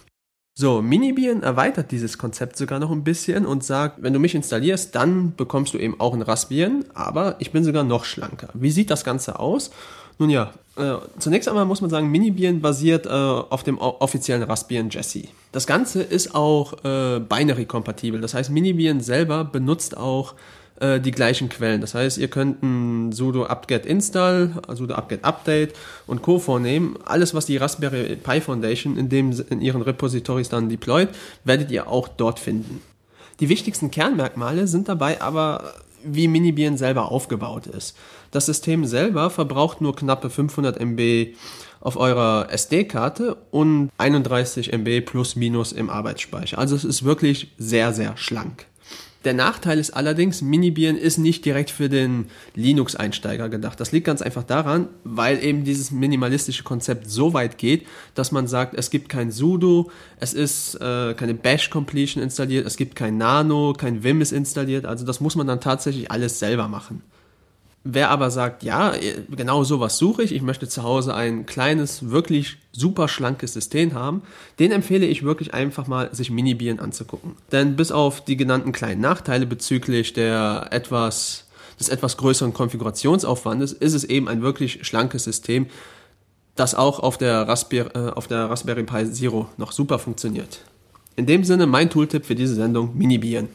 So, Minibian erweitert dieses Konzept sogar noch ein bisschen und sagt, wenn du mich installierst, dann bekommst du eben auch ein Raspbian, aber ich bin sogar noch schlanker. Wie sieht das Ganze aus? Nun ja, äh, zunächst einmal muss man sagen, Minibian basiert äh, auf dem offiziellen Raspbian Jessie. Das Ganze ist auch äh, binary-kompatibel, das heißt, Minibian selber benutzt auch äh, die gleichen Quellen. Das heißt, ihr könnt ein sudo apt-get install, sudo apt-get update und co vornehmen. Alles, was die Raspberry Pi Foundation in, dem, in ihren Repositories dann deployt, werdet ihr auch dort finden. Die wichtigsten Kernmerkmale sind dabei aber, wie Minibian selber aufgebaut ist. Das System selber verbraucht nur knappe 500 MB auf eurer SD-Karte und 31 MB plus minus im Arbeitsspeicher. Also es ist wirklich sehr, sehr schlank. Der Nachteil ist allerdings, Minibian ist nicht direkt für den Linux-Einsteiger gedacht. Das liegt ganz einfach daran, weil eben dieses minimalistische Konzept so weit geht, dass man sagt, es gibt kein sudo, es ist äh, keine Bash-Completion installiert, es gibt kein Nano, kein Vim ist installiert. Also das muss man dann tatsächlich alles selber machen. Wer aber sagt, ja, genau sowas suche ich, ich möchte zu Hause ein kleines, wirklich super schlankes System haben, den empfehle ich wirklich einfach mal, sich Minibian anzugucken. Denn bis auf die genannten kleinen Nachteile bezüglich der etwas, des etwas größeren Konfigurationsaufwandes ist es eben ein wirklich schlankes System, das auch auf der, Raspberry, äh, auf der Raspberry Pi Zero noch super funktioniert. In dem Sinne mein Tooltip für diese Sendung Minibian.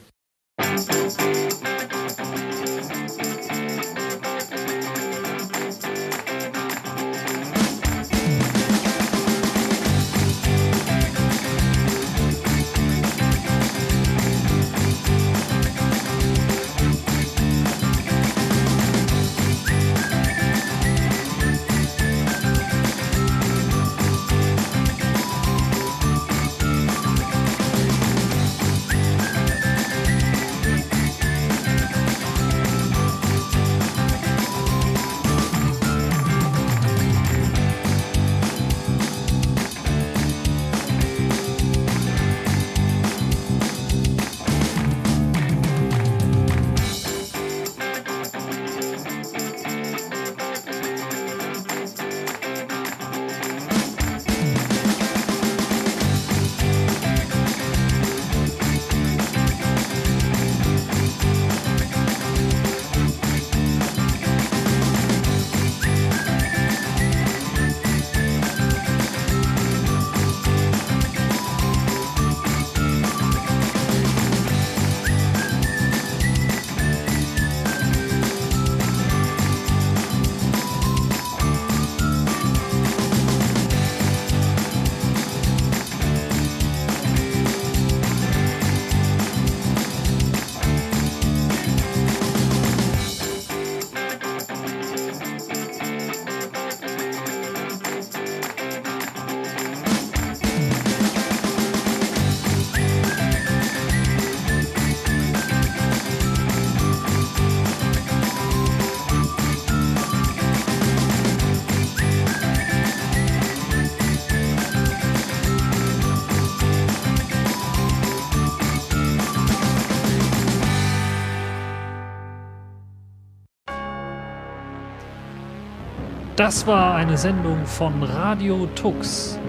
Das war eine Sendung von Radio Tux,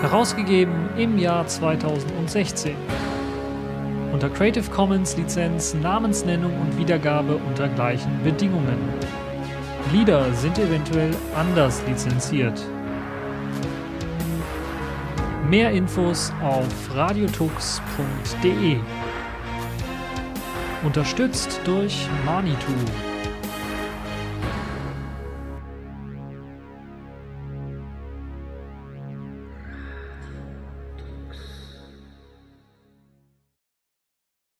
herausgegeben im Jahr 2016. Unter Creative Commons Lizenz, Namensnennung und Wiedergabe unter gleichen Bedingungen. Lieder sind eventuell anders lizenziert. Mehr Infos auf radiotux.de. Unterstützt durch Manitou.